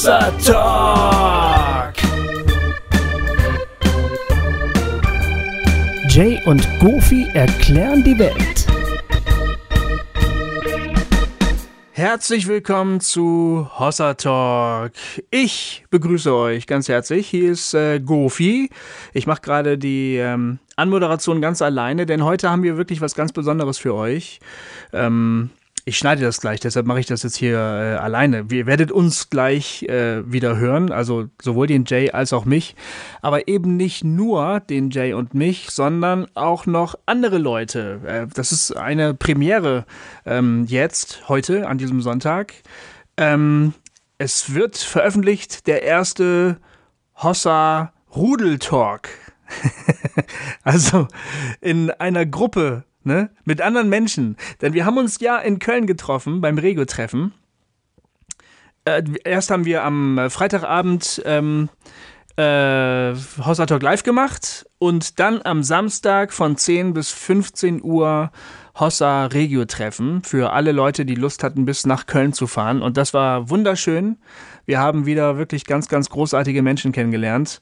Hossa Talk. Jay und Goofy erklären die Welt. Herzlich willkommen zu Hossa Talk. Ich begrüße euch ganz herzlich. Hier ist äh, Gofi. Ich mache gerade die ähm, Anmoderation ganz alleine, denn heute haben wir wirklich was ganz Besonderes für euch. Ähm, ich schneide das gleich, deshalb mache ich das jetzt hier äh, alleine. Ihr werdet uns gleich äh, wieder hören, also sowohl den Jay als auch mich, aber eben nicht nur den Jay und mich, sondern auch noch andere Leute. Äh, das ist eine Premiere ähm, jetzt, heute, an diesem Sonntag. Ähm, es wird veröffentlicht der erste Hossa Rudel Talk. also in einer Gruppe ne? Mit anderen Menschen. Denn wir haben uns ja in Köln getroffen beim Rego-Treffen. Äh, erst haben wir am Freitagabend ähm, äh, Hossa Talk live gemacht und dann am Samstag von 10 bis 15 Uhr Hossa Regio Treffen für alle Leute, die Lust hatten, bis nach Köln zu fahren. Und das war wunderschön. Wir haben wieder wirklich ganz, ganz großartige Menschen kennengelernt.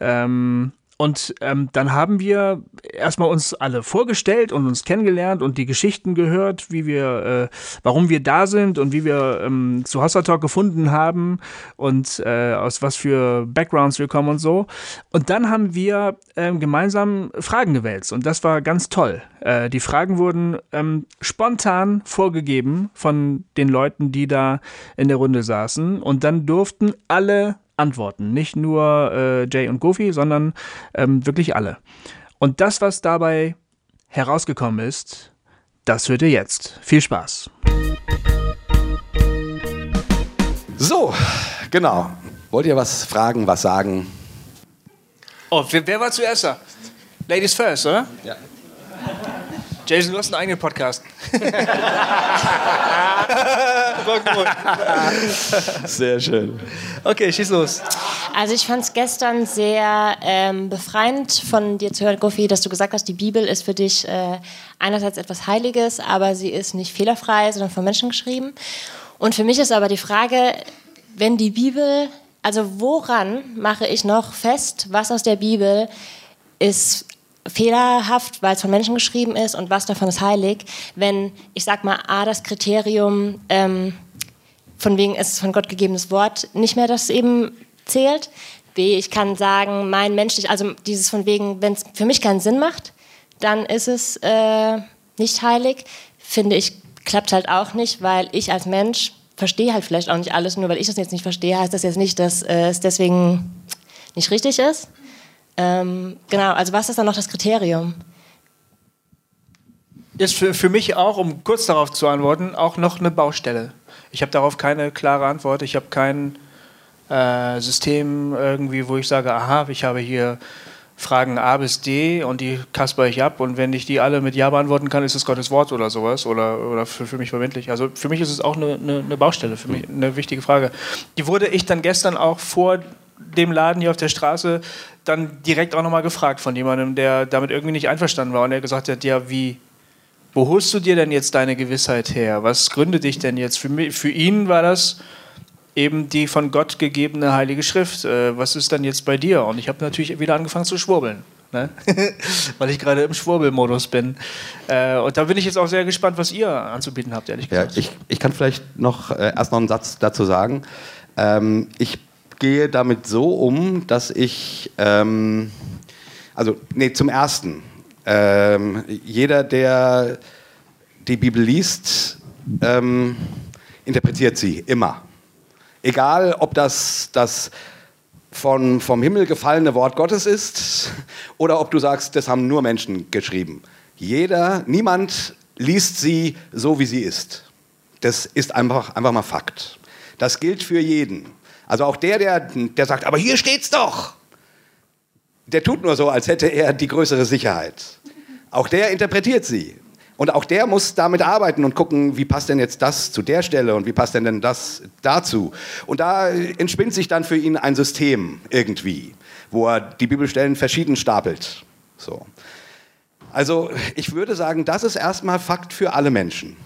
Ähm, und ähm, dann haben wir erstmal uns alle vorgestellt und uns kennengelernt und die Geschichten gehört, wie wir, äh, warum wir da sind und wie wir ähm, zu Hossa Talk gefunden haben und äh, aus was für Backgrounds wir kommen und so. Und dann haben wir ähm, gemeinsam Fragen gewälzt und das war ganz toll. Äh, die Fragen wurden ähm, spontan vorgegeben von den Leuten, die da in der Runde saßen und dann durften alle antworten. Nicht nur äh, Jay und Goofy, sondern ähm, wirklich alle. Und das, was dabei herausgekommen ist, das hört ihr jetzt. Viel Spaß. So, genau. Wollt ihr was fragen, was sagen? Oh, wer, wer war zuerst da? Ladies first, oder? Ja. Jason, du hast einen eigenen Podcast. Sehr schön. Okay, schieß los. Also ich fand es gestern sehr ähm, befreiend von dir zu hören, Gofi, dass du gesagt hast, die Bibel ist für dich äh, einerseits etwas Heiliges, aber sie ist nicht fehlerfrei, sondern von Menschen geschrieben. Und für mich ist aber die Frage, wenn die Bibel, also woran mache ich noch fest, was aus der Bibel ist fehlerhaft, weil es von Menschen geschrieben ist und was davon ist heilig, wenn, ich sag mal, A, das Kriterium, ähm, von wegen ist von Gott gegebenes Wort, nicht mehr das eben zählt. B, ich kann sagen, mein menschlich, also dieses von wegen, wenn es für mich keinen Sinn macht, dann ist es äh, nicht heilig. Finde ich, klappt halt auch nicht, weil ich als Mensch verstehe halt vielleicht auch nicht alles. Nur weil ich das jetzt nicht verstehe, heißt das jetzt nicht, dass äh, es deswegen nicht richtig ist. Ähm, genau, also was ist dann noch das Kriterium? Ist für, für mich auch, um kurz darauf zu antworten, auch noch eine Baustelle. Ich habe darauf keine klare Antwort. Ich habe kein äh, System irgendwie, wo ich sage, aha, ich habe hier Fragen A bis D und die kasper ich ab und wenn ich die alle mit Ja beantworten kann, ist es Gottes Wort oder sowas oder, oder für, für mich verbindlich. Also für mich ist es auch eine, eine, eine Baustelle, für mich eine wichtige Frage. Die wurde ich dann gestern auch vor dem Laden hier auf der Straße dann direkt auch nochmal gefragt von jemandem, der damit irgendwie nicht einverstanden war und der gesagt hat, ja, wie, wo holst du dir denn jetzt deine Gewissheit her? Was gründet dich denn jetzt? Für, mich, für ihn war das eben die von Gott gegebene Heilige Schrift. Äh, was ist dann jetzt bei dir? Und ich habe natürlich wieder angefangen zu schwurbeln. Ne? Weil ich gerade im Schwurbelmodus bin. Äh, und da bin ich jetzt auch sehr gespannt, was ihr anzubieten habt, ehrlich gesagt. Ja, ich, ich kann vielleicht noch äh, erst noch einen Satz dazu sagen. Ähm, ich gehe damit so um, dass ich, ähm, also, nee, zum Ersten, ähm, jeder, der die Bibel liest, ähm, interpretiert sie immer. Egal, ob das das von, vom Himmel gefallene Wort Gottes ist oder ob du sagst, das haben nur Menschen geschrieben. Jeder, niemand liest sie so, wie sie ist. Das ist einfach, einfach mal Fakt. Das gilt für jeden. Also auch der, der, der sagt, aber hier steht's doch. Der tut nur so, als hätte er die größere Sicherheit. Auch der interpretiert sie. Und auch der muss damit arbeiten und gucken, wie passt denn jetzt das zu der Stelle und wie passt denn, das dazu. Und da entspinnt sich dann für ihn ein System irgendwie, wo er die Bibelstellen verschieden stapelt. So. Also ich würde sagen, das ist erstmal Fakt für alle Menschen.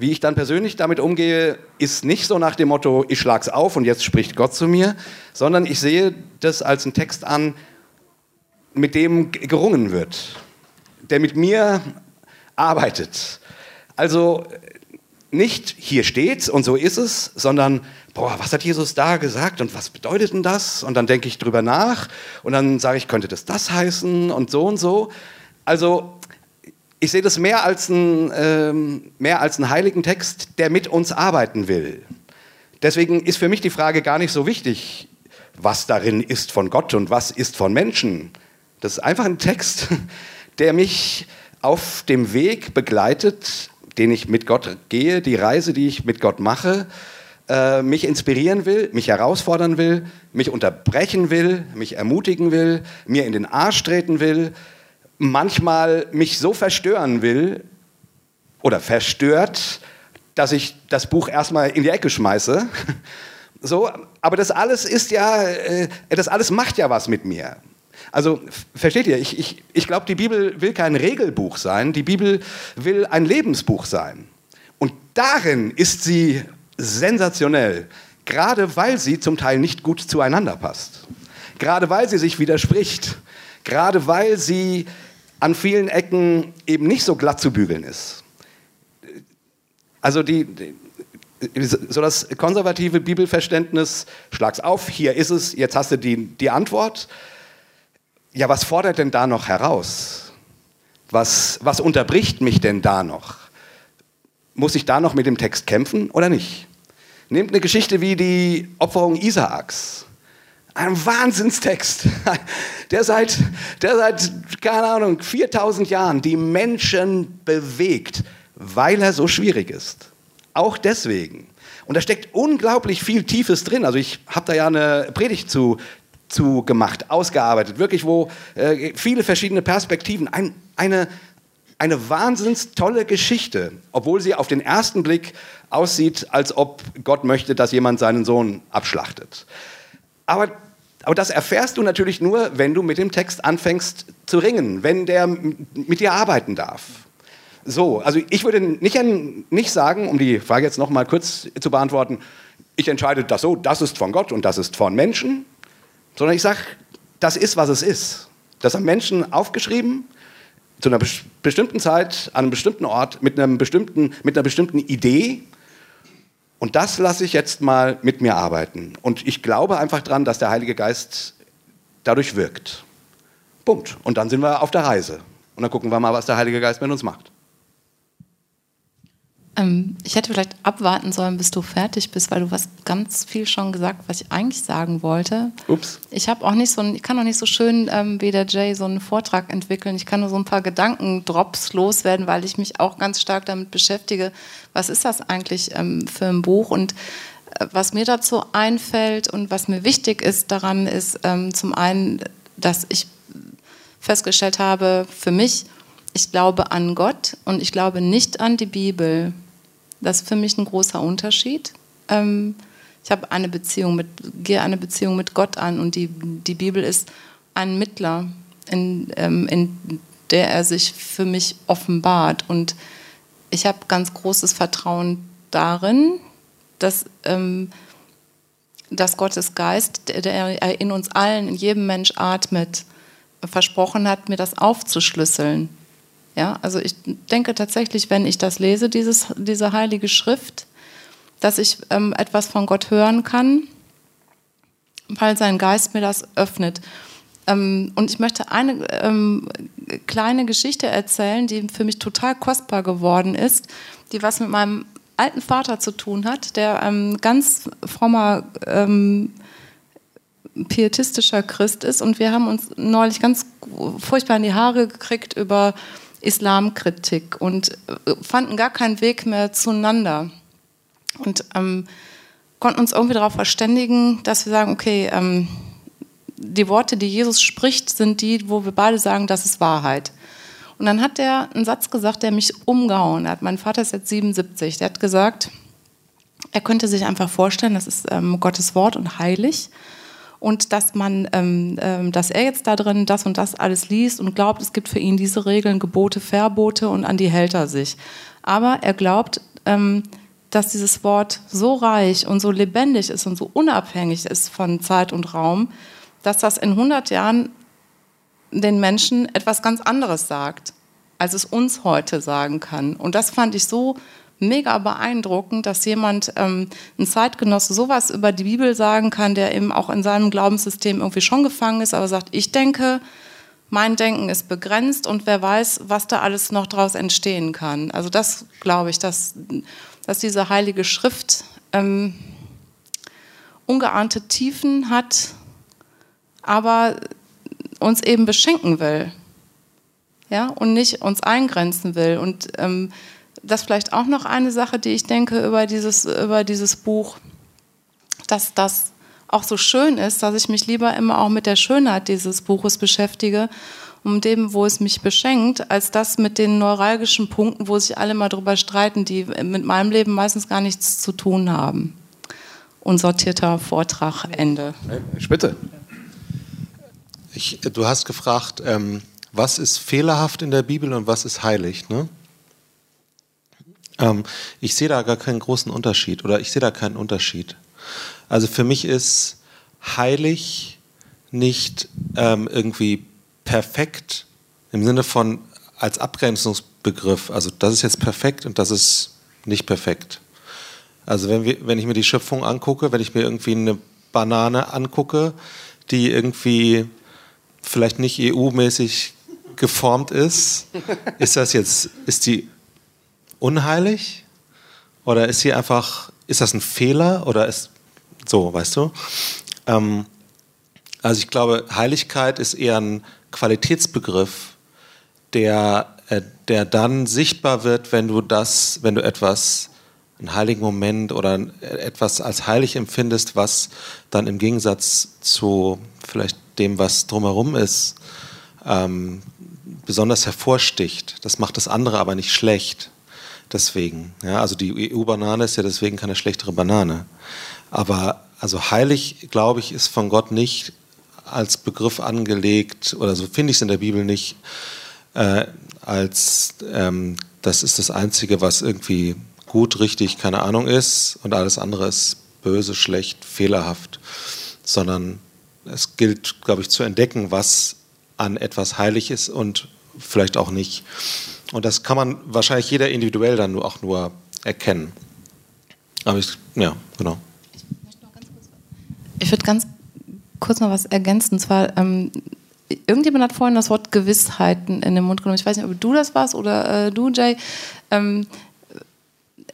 Wie ich dann persönlich damit umgehe, ist nicht so nach dem Motto, ich schlag's auf und jetzt spricht Gott zu mir, sondern ich sehe das als einen Text an, mit dem gerungen wird, der mit mir arbeitet. Also nicht hier steht's und so ist es, sondern boah, was hat Jesus da gesagt und was bedeutet denn das? Und dann denke ich drüber nach und dann sage ich, könnte das das heißen und so und so. Also ich sehe das mehr als, ein, ähm, mehr als einen heiligen Text, der mit uns arbeiten will. Deswegen ist für mich die Frage gar nicht so wichtig, was darin ist von Gott und was ist von Menschen. Das ist einfach ein Text, der mich auf dem Weg begleitet, den ich mit Gott gehe, die Reise, die ich mit Gott mache, äh, mich inspirieren will, mich herausfordern will, mich unterbrechen will, mich ermutigen will, mir in den Arsch treten will, manchmal mich so verstören will oder verstört, dass ich das Buch erstmal in die Ecke schmeiße. So, aber das alles ist ja, äh, das alles macht ja was mit mir. Also versteht ihr, ich, ich, ich glaube, die Bibel will kein Regelbuch sein, die Bibel will ein Lebensbuch sein. Und darin ist sie sensationell, gerade weil sie zum Teil nicht gut zueinander passt, gerade weil sie sich widerspricht, gerade weil sie an vielen Ecken eben nicht so glatt zu bügeln ist. Also die, so das konservative Bibelverständnis, schlag's auf, hier ist es, jetzt hast du die, die Antwort. Ja, was fordert denn da noch heraus? Was, was unterbricht mich denn da noch? Muss ich da noch mit dem Text kämpfen oder nicht? Nehmt eine Geschichte wie die Opferung Isaaks. Ein Wahnsinnstext, der seit, der seit, keine Ahnung, 4000 Jahren die Menschen bewegt, weil er so schwierig ist. Auch deswegen. Und da steckt unglaublich viel Tiefes drin. Also ich habe da ja eine Predigt zu, zu gemacht, ausgearbeitet, wirklich, wo äh, viele verschiedene Perspektiven, ein, eine, eine wahnsinns Geschichte, obwohl sie auf den ersten Blick aussieht, als ob Gott möchte, dass jemand seinen Sohn abschlachtet. Aber, aber das erfährst du natürlich nur, wenn du mit dem Text anfängst zu ringen, wenn der mit dir arbeiten darf. So, also ich würde nicht, nicht sagen, um die Frage jetzt noch mal kurz zu beantworten, ich entscheide das so, das ist von Gott und das ist von Menschen, sondern ich sage, das ist, was es ist. Das haben Menschen aufgeschrieben, zu einer bestimmten Zeit, an einem bestimmten Ort, mit, einem bestimmten, mit einer bestimmten Idee und das lasse ich jetzt mal mit mir arbeiten. Und ich glaube einfach daran, dass der Heilige Geist dadurch wirkt. Punkt. Und dann sind wir auf der Reise. Und dann gucken wir mal, was der Heilige Geist mit uns macht. Ähm, ich hätte vielleicht abwarten sollen, bis du fertig bist, weil du hast ganz viel schon gesagt, was ich eigentlich sagen wollte. Ups. Ich habe auch nicht so, ich kann auch nicht so schön ähm, wie der Jay so einen Vortrag entwickeln. Ich kann nur so ein paar Gedankendrops loswerden, weil ich mich auch ganz stark damit beschäftige. Was ist das eigentlich ähm, für ein Buch? Und äh, was mir dazu einfällt und was mir wichtig ist daran, ist ähm, zum einen, dass ich festgestellt habe, für mich ich glaube an Gott und ich glaube nicht an die Bibel. Das ist für mich ein großer Unterschied. Ähm, ich habe eine Beziehung mit, gehe eine Beziehung mit Gott an und die, die Bibel ist ein Mittler, in, ähm, in der er sich für mich offenbart. Und ich habe ganz großes Vertrauen darin, dass, ähm, dass Gottes Geist, der, der in uns allen, in jedem Mensch atmet, versprochen hat, mir das aufzuschlüsseln. Ja, also ich denke tatsächlich, wenn ich das lese, dieses, diese heilige Schrift, dass ich ähm, etwas von Gott hören kann, weil sein Geist mir das öffnet. Ähm, und ich möchte eine ähm, kleine Geschichte erzählen, die für mich total kostbar geworden ist, die was mit meinem alten Vater zu tun hat, der ähm, ganz frommer ähm, pietistischer Christ ist und wir haben uns neulich ganz furchtbar in die Haare gekriegt über Islamkritik und äh, fanden gar keinen Weg mehr zueinander. Und ähm, konnten uns irgendwie darauf verständigen, dass wir sagen, okay, ähm, die Worte, die Jesus spricht, sind die, wo wir beide sagen, das ist Wahrheit. Und dann hat er einen Satz gesagt, der mich umgehauen hat. Mein Vater ist jetzt 77. Der hat gesagt, er könnte sich einfach vorstellen, das ist ähm, Gottes Wort und heilig und dass man, ähm, ähm, dass er jetzt da drin das und das alles liest und glaubt, es gibt für ihn diese Regeln, Gebote, Verbote und an die hält er sich. Aber er glaubt, ähm, dass dieses Wort so reich und so lebendig ist und so unabhängig ist von Zeit und Raum, dass das in 100 Jahren den Menschen etwas ganz anderes sagt, als es uns heute sagen kann. Und das fand ich so mega beeindruckend, dass jemand, ähm, ein Zeitgenosse, sowas über die Bibel sagen kann, der eben auch in seinem Glaubenssystem irgendwie schon gefangen ist, aber sagt, ich denke, mein Denken ist begrenzt und wer weiß, was da alles noch daraus entstehen kann. Also das glaube ich, dass, dass diese heilige Schrift ähm, ungeahnte Tiefen hat, aber uns eben beschenken will. Ja, und nicht uns eingrenzen will. Und ähm, das vielleicht auch noch eine Sache, die ich denke über dieses, über dieses Buch, dass das auch so schön ist, dass ich mich lieber immer auch mit der Schönheit dieses Buches beschäftige, um dem, wo es mich beschenkt, als das mit den neuralgischen Punkten, wo sich alle mal drüber streiten, die mit meinem Leben meistens gar nichts zu tun haben. Unsortierter Vortrag, Ende. Bitte. Ich, du hast gefragt, ähm, was ist fehlerhaft in der Bibel und was ist heilig, ne? Ähm, ich sehe da gar keinen großen Unterschied oder ich sehe da keinen Unterschied. Also für mich ist heilig nicht ähm, irgendwie perfekt im Sinne von als Abgrenzungsbegriff. Also das ist jetzt perfekt und das ist nicht perfekt. Also wenn, wir, wenn ich mir die Schöpfung angucke, wenn ich mir irgendwie eine Banane angucke, die irgendwie vielleicht nicht EU-mäßig geformt ist, ist das jetzt, ist die unheilig? Oder ist sie einfach, ist das ein Fehler? Oder ist so, weißt du? Ähm, also ich glaube, Heiligkeit ist eher ein Qualitätsbegriff, der, äh, der dann sichtbar wird, wenn du das, wenn du etwas, einen heiligen Moment oder etwas als heilig empfindest, was dann im Gegensatz zu vielleicht dem, was drumherum ist, ähm, besonders hervorsticht. Das macht das andere aber nicht schlecht deswegen. Ja, also die EU-Banane ist ja deswegen keine schlechtere Banane. Aber also heilig, glaube ich, ist von Gott nicht als Begriff angelegt, oder so finde ich es in der Bibel nicht, äh, als ähm, das ist das Einzige, was irgendwie gut, richtig, keine Ahnung ist und alles andere ist böse, schlecht, fehlerhaft, sondern es gilt, glaube ich, zu entdecken, was an etwas heilig ist und vielleicht auch nicht. Und das kann man wahrscheinlich jeder individuell dann auch nur erkennen. Aber ich, ja, genau. Ich würde ganz kurz noch was ergänzen. Und zwar, ähm, irgendjemand hat vorhin das Wort Gewissheiten in den Mund genommen. Ich weiß nicht, ob du das warst oder äh, du, Jay. Ähm,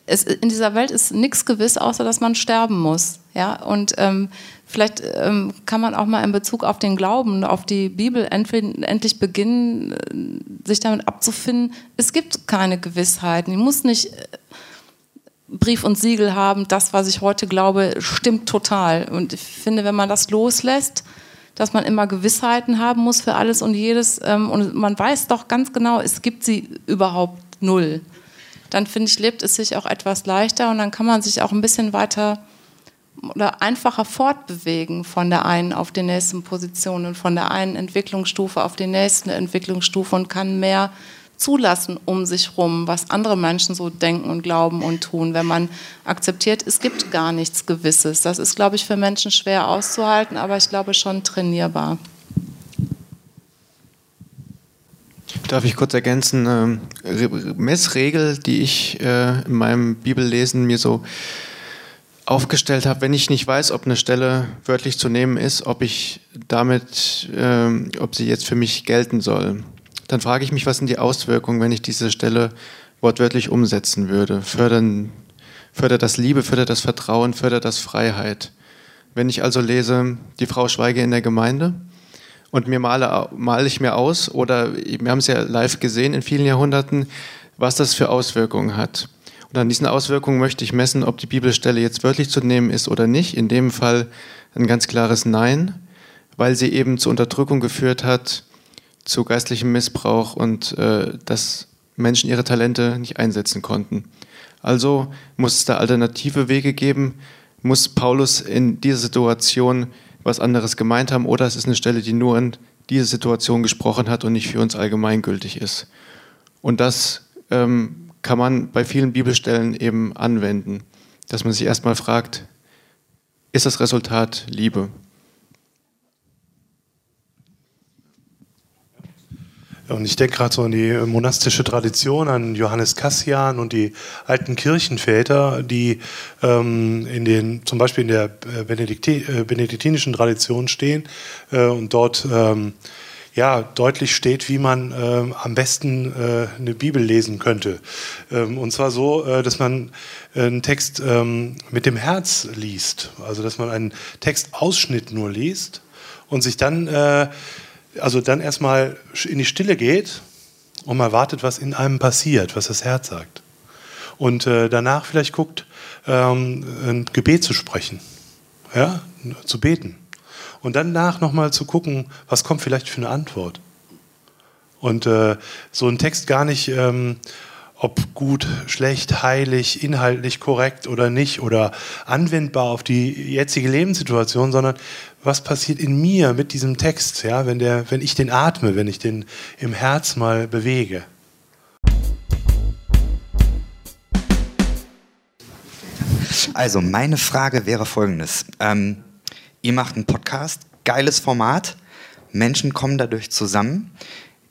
es, in dieser Welt ist nichts gewiss, außer dass man sterben muss. Ja? Und ähm, vielleicht ähm, kann man auch mal in Bezug auf den Glauben, auf die Bibel endlich beginnen, äh, sich damit abzufinden, es gibt keine Gewissheiten. Ich muss nicht äh, Brief und Siegel haben, das, was ich heute glaube, stimmt total. Und ich finde, wenn man das loslässt, dass man immer Gewissheiten haben muss für alles und jedes, ähm, und man weiß doch ganz genau, es gibt sie überhaupt null dann finde ich, lebt es sich auch etwas leichter und dann kann man sich auch ein bisschen weiter oder einfacher fortbewegen von der einen auf die nächsten Position und von der einen Entwicklungsstufe auf die nächste Entwicklungsstufe und kann mehr zulassen um sich rum, was andere Menschen so denken und glauben und tun, wenn man akzeptiert, es gibt gar nichts Gewisses. Das ist, glaube ich, für Menschen schwer auszuhalten, aber ich glaube schon trainierbar. Darf ich kurz ergänzen? Ähm, Messregel, die ich äh, in meinem Bibellesen mir so aufgestellt habe, wenn ich nicht weiß, ob eine Stelle wörtlich zu nehmen ist, ob ich damit, ähm, ob sie jetzt für mich gelten soll, dann frage ich mich, was sind die Auswirkungen, wenn ich diese Stelle wortwörtlich umsetzen würde? Fördern, fördert das Liebe, fördert das Vertrauen, fördert das Freiheit? Wenn ich also lese, die Frau schweige in der Gemeinde, und mir male, male ich mir aus, oder wir haben es ja live gesehen in vielen Jahrhunderten, was das für Auswirkungen hat. Und an diesen Auswirkungen möchte ich messen, ob die Bibelstelle jetzt wörtlich zu nehmen ist oder nicht. In dem Fall ein ganz klares Nein, weil sie eben zur Unterdrückung geführt hat, zu geistlichem Missbrauch und äh, dass Menschen ihre Talente nicht einsetzen konnten. Also muss es da alternative Wege geben, muss Paulus in dieser Situation was anderes gemeint haben oder es ist eine Stelle, die nur in diese Situation gesprochen hat und nicht für uns allgemeingültig ist. Und das ähm, kann man bei vielen Bibelstellen eben anwenden, dass man sich erstmal fragt, ist das Resultat Liebe? Und ich denke gerade so an die monastische Tradition, an Johannes Cassian und die alten Kirchenväter, die ähm, in den, zum Beispiel in der äh, Benedikti äh, benediktinischen Tradition stehen äh, und dort ähm, ja, deutlich steht, wie man äh, am besten äh, eine Bibel lesen könnte. Ähm, und zwar so, äh, dass man einen Text ähm, mit dem Herz liest. Also, dass man einen Textausschnitt nur liest und sich dann also dann erstmal in die Stille geht und mal wartet, was in einem passiert, was das Herz sagt. Und äh, danach vielleicht guckt, ähm, ein Gebet zu sprechen, ja, zu beten. Und danach nochmal zu gucken, was kommt vielleicht für eine Antwort. Und äh, so ein Text gar nicht, ähm, ob gut, schlecht, heilig, inhaltlich korrekt oder nicht oder anwendbar auf die jetzige Lebenssituation, sondern was passiert in mir mit diesem Text, ja, wenn, der, wenn ich den atme, wenn ich den im Herz mal bewege. Also, meine Frage wäre folgendes. Ähm, ihr macht einen Podcast, geiles Format, Menschen kommen dadurch zusammen.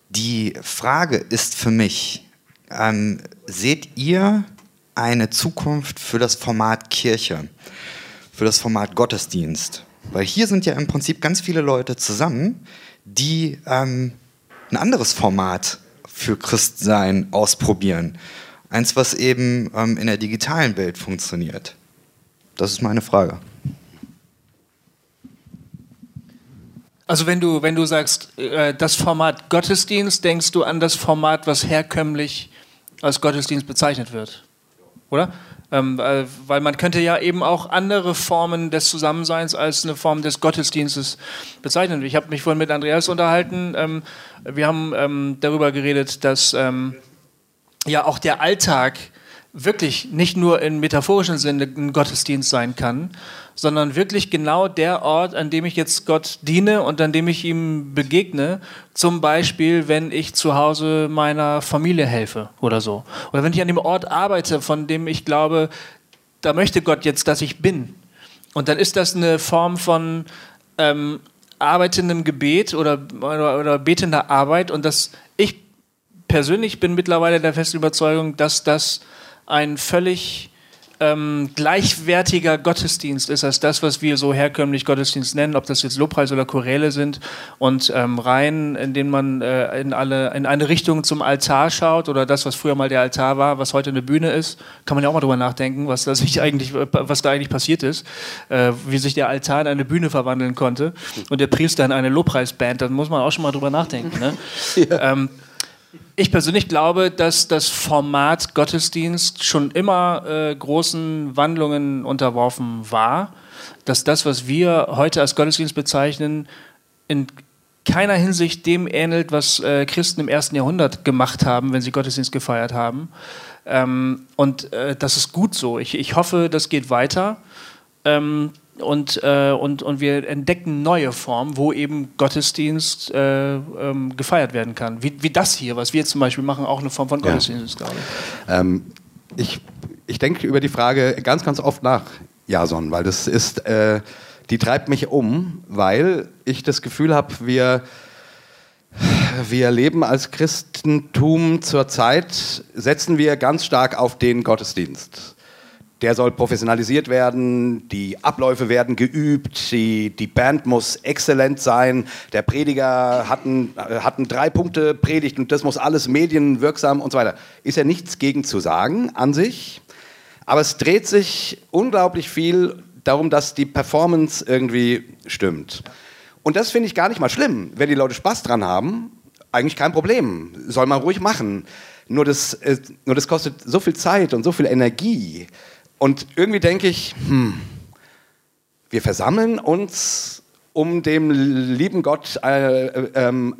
Die Frage ist für mich, ähm, seht ihr eine Zukunft für das Format Kirche, für das Format Gottesdienst? Weil hier sind ja im Prinzip ganz viele Leute zusammen, die ähm, ein anderes Format für Christsein ausprobieren. Eins, was eben ähm, in der digitalen Welt funktioniert. Das ist meine Frage. Also wenn du, wenn du sagst, äh, das Format Gottesdienst, denkst du an das Format, was herkömmlich als Gottesdienst bezeichnet wird, oder? Ähm, äh, weil man könnte ja eben auch andere Formen des Zusammenseins als eine Form des Gottesdienstes bezeichnen. Ich habe mich vorhin mit Andreas unterhalten. Ähm, wir haben ähm, darüber geredet, dass ähm, ja auch der Alltag wirklich nicht nur im metaphorischen Sinne ein Gottesdienst sein kann, sondern wirklich genau der Ort, an dem ich jetzt Gott diene und an dem ich ihm begegne. Zum Beispiel, wenn ich zu Hause meiner Familie helfe oder so. Oder wenn ich an dem Ort arbeite, von dem ich glaube, da möchte Gott jetzt, dass ich bin. Und dann ist das eine Form von ähm, arbeitendem Gebet oder, oder, oder betender Arbeit. Und das, ich persönlich bin mittlerweile der festen Überzeugung, dass das ein völlig ähm, gleichwertiger Gottesdienst ist als das, was wir so herkömmlich Gottesdienst nennen, ob das jetzt Lobpreis oder Choräle sind und ähm, Reihen, in denen man äh, in, alle, in eine Richtung zum Altar schaut oder das, was früher mal der Altar war, was heute eine Bühne ist, kann man ja auch mal drüber nachdenken, was da, sich eigentlich, was da eigentlich passiert ist, äh, wie sich der Altar in eine Bühne verwandeln konnte und der Priester in eine Lobpreisband, da muss man auch schon mal drüber nachdenken. Ne? ja. ähm, ich persönlich glaube, dass das Format Gottesdienst schon immer äh, großen Wandlungen unterworfen war. Dass das, was wir heute als Gottesdienst bezeichnen, in keiner Hinsicht dem ähnelt, was äh, Christen im ersten Jahrhundert gemacht haben, wenn sie Gottesdienst gefeiert haben. Ähm, und äh, das ist gut so. Ich, ich hoffe, das geht weiter. Ähm, und, äh, und, und wir entdecken neue Formen, wo eben Gottesdienst äh, ähm, gefeiert werden kann. Wie, wie das hier, was wir zum Beispiel machen, auch eine Form von Gottesdienst ist, glaube ich. Ähm, ich. Ich denke über die Frage ganz, ganz oft nach, Jason, weil das ist, äh, die treibt mich um, weil ich das Gefühl habe, wir, wir leben als Christentum zurzeit, setzen wir ganz stark auf den Gottesdienst der soll professionalisiert werden, die Abläufe werden geübt, die, die Band muss exzellent sein, der Prediger hat einen, hat einen Drei-Punkte-Predigt und das muss alles medienwirksam und so weiter. Ist ja nichts gegen zu sagen an sich, aber es dreht sich unglaublich viel darum, dass die Performance irgendwie stimmt. Und das finde ich gar nicht mal schlimm. Wenn die Leute Spaß dran haben, eigentlich kein Problem. Soll man ruhig machen. Nur das, äh, nur das kostet so viel Zeit und so viel Energie. Und irgendwie denke ich, hm, wir versammeln uns, um dem lieben Gott äh, äh,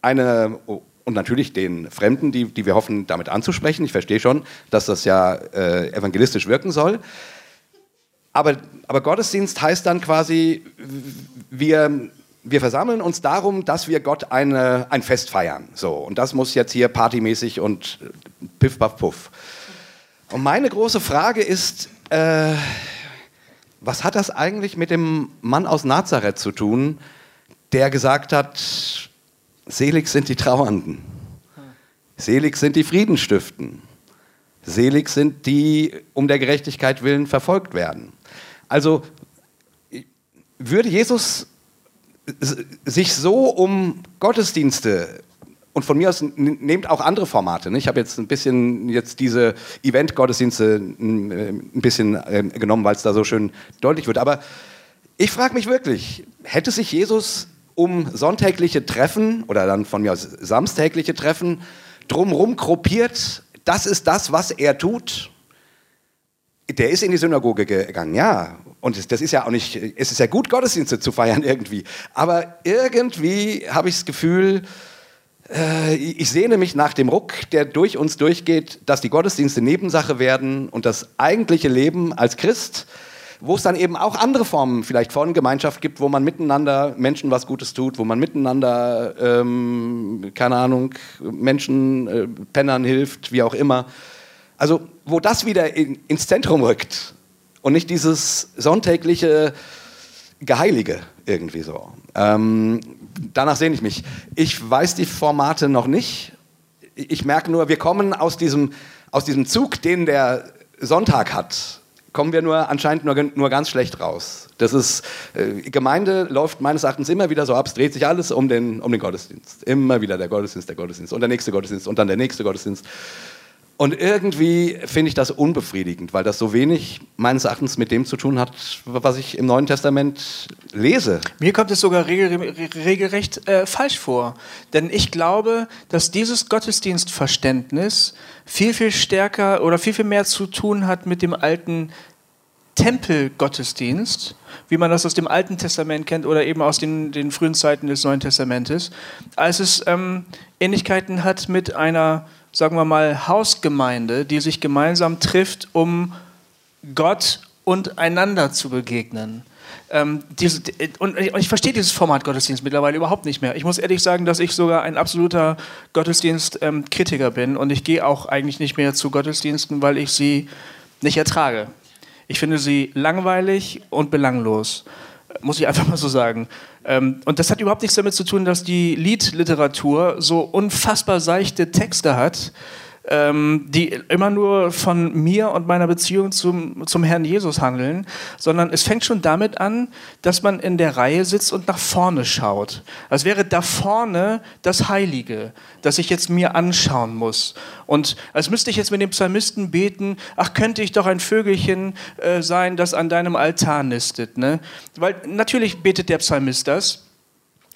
eine, und natürlich den Fremden, die, die wir hoffen, damit anzusprechen. Ich verstehe schon, dass das ja äh, evangelistisch wirken soll. Aber, aber Gottesdienst heißt dann quasi, wir, wir versammeln uns darum, dass wir Gott eine, ein Fest feiern. So, und das muss jetzt hier partymäßig und piff, paff, puff. Und meine große Frage ist, äh, was hat das eigentlich mit dem Mann aus Nazareth zu tun, der gesagt hat, selig sind die Trauernden, selig sind die Friedenstiften, selig sind die um der Gerechtigkeit willen verfolgt werden. Also würde Jesus sich so um Gottesdienste und von mir aus nehmt auch andere Formate. Ich habe jetzt ein bisschen jetzt diese Event-Gottesdienste ein bisschen äh, genommen, weil es da so schön deutlich wird. Aber ich frage mich wirklich, hätte sich Jesus um sonntägliche Treffen oder dann von mir aus samstägliche Treffen drumherum gruppiert? Das ist das, was er tut. Der ist in die Synagoge gegangen, ja. Und das ist ja auch nicht, es ist ja gut, Gottesdienste zu feiern irgendwie. Aber irgendwie habe ich das Gefühl, äh, ich sehne mich nach dem Ruck, der durch uns durchgeht, dass die Gottesdienste Nebensache werden und das eigentliche Leben als Christ, wo es dann eben auch andere Formen vielleicht von Gemeinschaft gibt, wo man miteinander Menschen was Gutes tut, wo man miteinander, ähm, keine Ahnung, Menschen, äh, Pennern hilft, wie auch immer. Also wo das wieder in, ins Zentrum rückt und nicht dieses sonntägliche Geheilige irgendwie so. Ähm, danach sehne ich mich. Ich weiß die Formate noch nicht. Ich merke nur, wir kommen aus diesem, aus diesem Zug, den der Sonntag hat, kommen wir nur anscheinend nur, nur ganz schlecht raus. Das ist, äh, Gemeinde läuft meines Erachtens immer wieder so ab, es dreht sich alles um den, um den Gottesdienst. Immer wieder der Gottesdienst, der Gottesdienst und der nächste Gottesdienst und dann der nächste Gottesdienst. Und irgendwie finde ich das unbefriedigend, weil das so wenig meines Erachtens mit dem zu tun hat, was ich im Neuen Testament lese. Mir kommt es sogar regelrecht äh, falsch vor. Denn ich glaube, dass dieses Gottesdienstverständnis viel, viel stärker oder viel, viel mehr zu tun hat mit dem alten Tempelgottesdienst, wie man das aus dem Alten Testament kennt oder eben aus den, den frühen Zeiten des Neuen Testamentes, als es ähm, Ähnlichkeiten hat mit einer sagen wir mal, Hausgemeinde, die sich gemeinsam trifft, um Gott und einander zu begegnen. Ähm, diese, und ich verstehe dieses Format Gottesdienst mittlerweile überhaupt nicht mehr. Ich muss ehrlich sagen, dass ich sogar ein absoluter Gottesdienstkritiker ähm, bin und ich gehe auch eigentlich nicht mehr zu Gottesdiensten, weil ich sie nicht ertrage. Ich finde sie langweilig und belanglos muss ich einfach mal so sagen. Ähm, und das hat überhaupt nichts damit zu tun, dass die Liedliteratur so unfassbar seichte Texte hat, ähm, die immer nur von mir und meiner Beziehung zum, zum Herrn Jesus handeln, sondern es fängt schon damit an, dass man in der Reihe sitzt und nach vorne schaut. Als wäre da vorne das Heilige, das ich jetzt mir anschauen muss. Und als müsste ich jetzt mit dem Psalmisten beten, ach, könnte ich doch ein Vögelchen äh, sein, das an deinem Altar nistet. Ne? Weil natürlich betet der Psalmist das,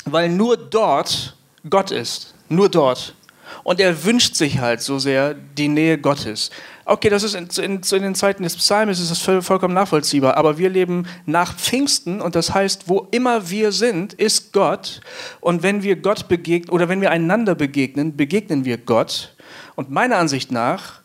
weil nur dort Gott ist. Nur dort. Und er wünscht sich halt so sehr die Nähe Gottes. Okay, das ist in, in, in den Zeiten des Psalms ist das voll, vollkommen nachvollziehbar, aber wir leben nach Pfingsten und das heißt, wo immer wir sind, ist Gott. Und wenn wir Gott begegnen oder wenn wir einander begegnen, begegnen wir Gott. Und meiner Ansicht nach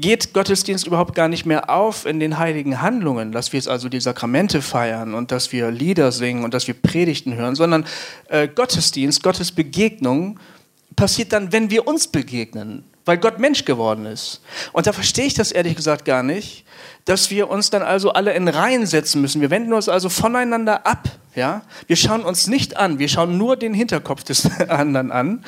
geht Gottesdienst überhaupt gar nicht mehr auf in den heiligen Handlungen, dass wir jetzt also die Sakramente feiern und dass wir Lieder singen und dass wir Predigten hören, sondern äh, Gottesdienst, Gottes Begegnung passiert dann, wenn wir uns begegnen, weil Gott Mensch geworden ist. Und da verstehe ich das ehrlich gesagt gar nicht, dass wir uns dann also alle in Reihen setzen müssen. Wir wenden uns also voneinander ab. Ja? Wir schauen uns nicht an, wir schauen nur den Hinterkopf des anderen an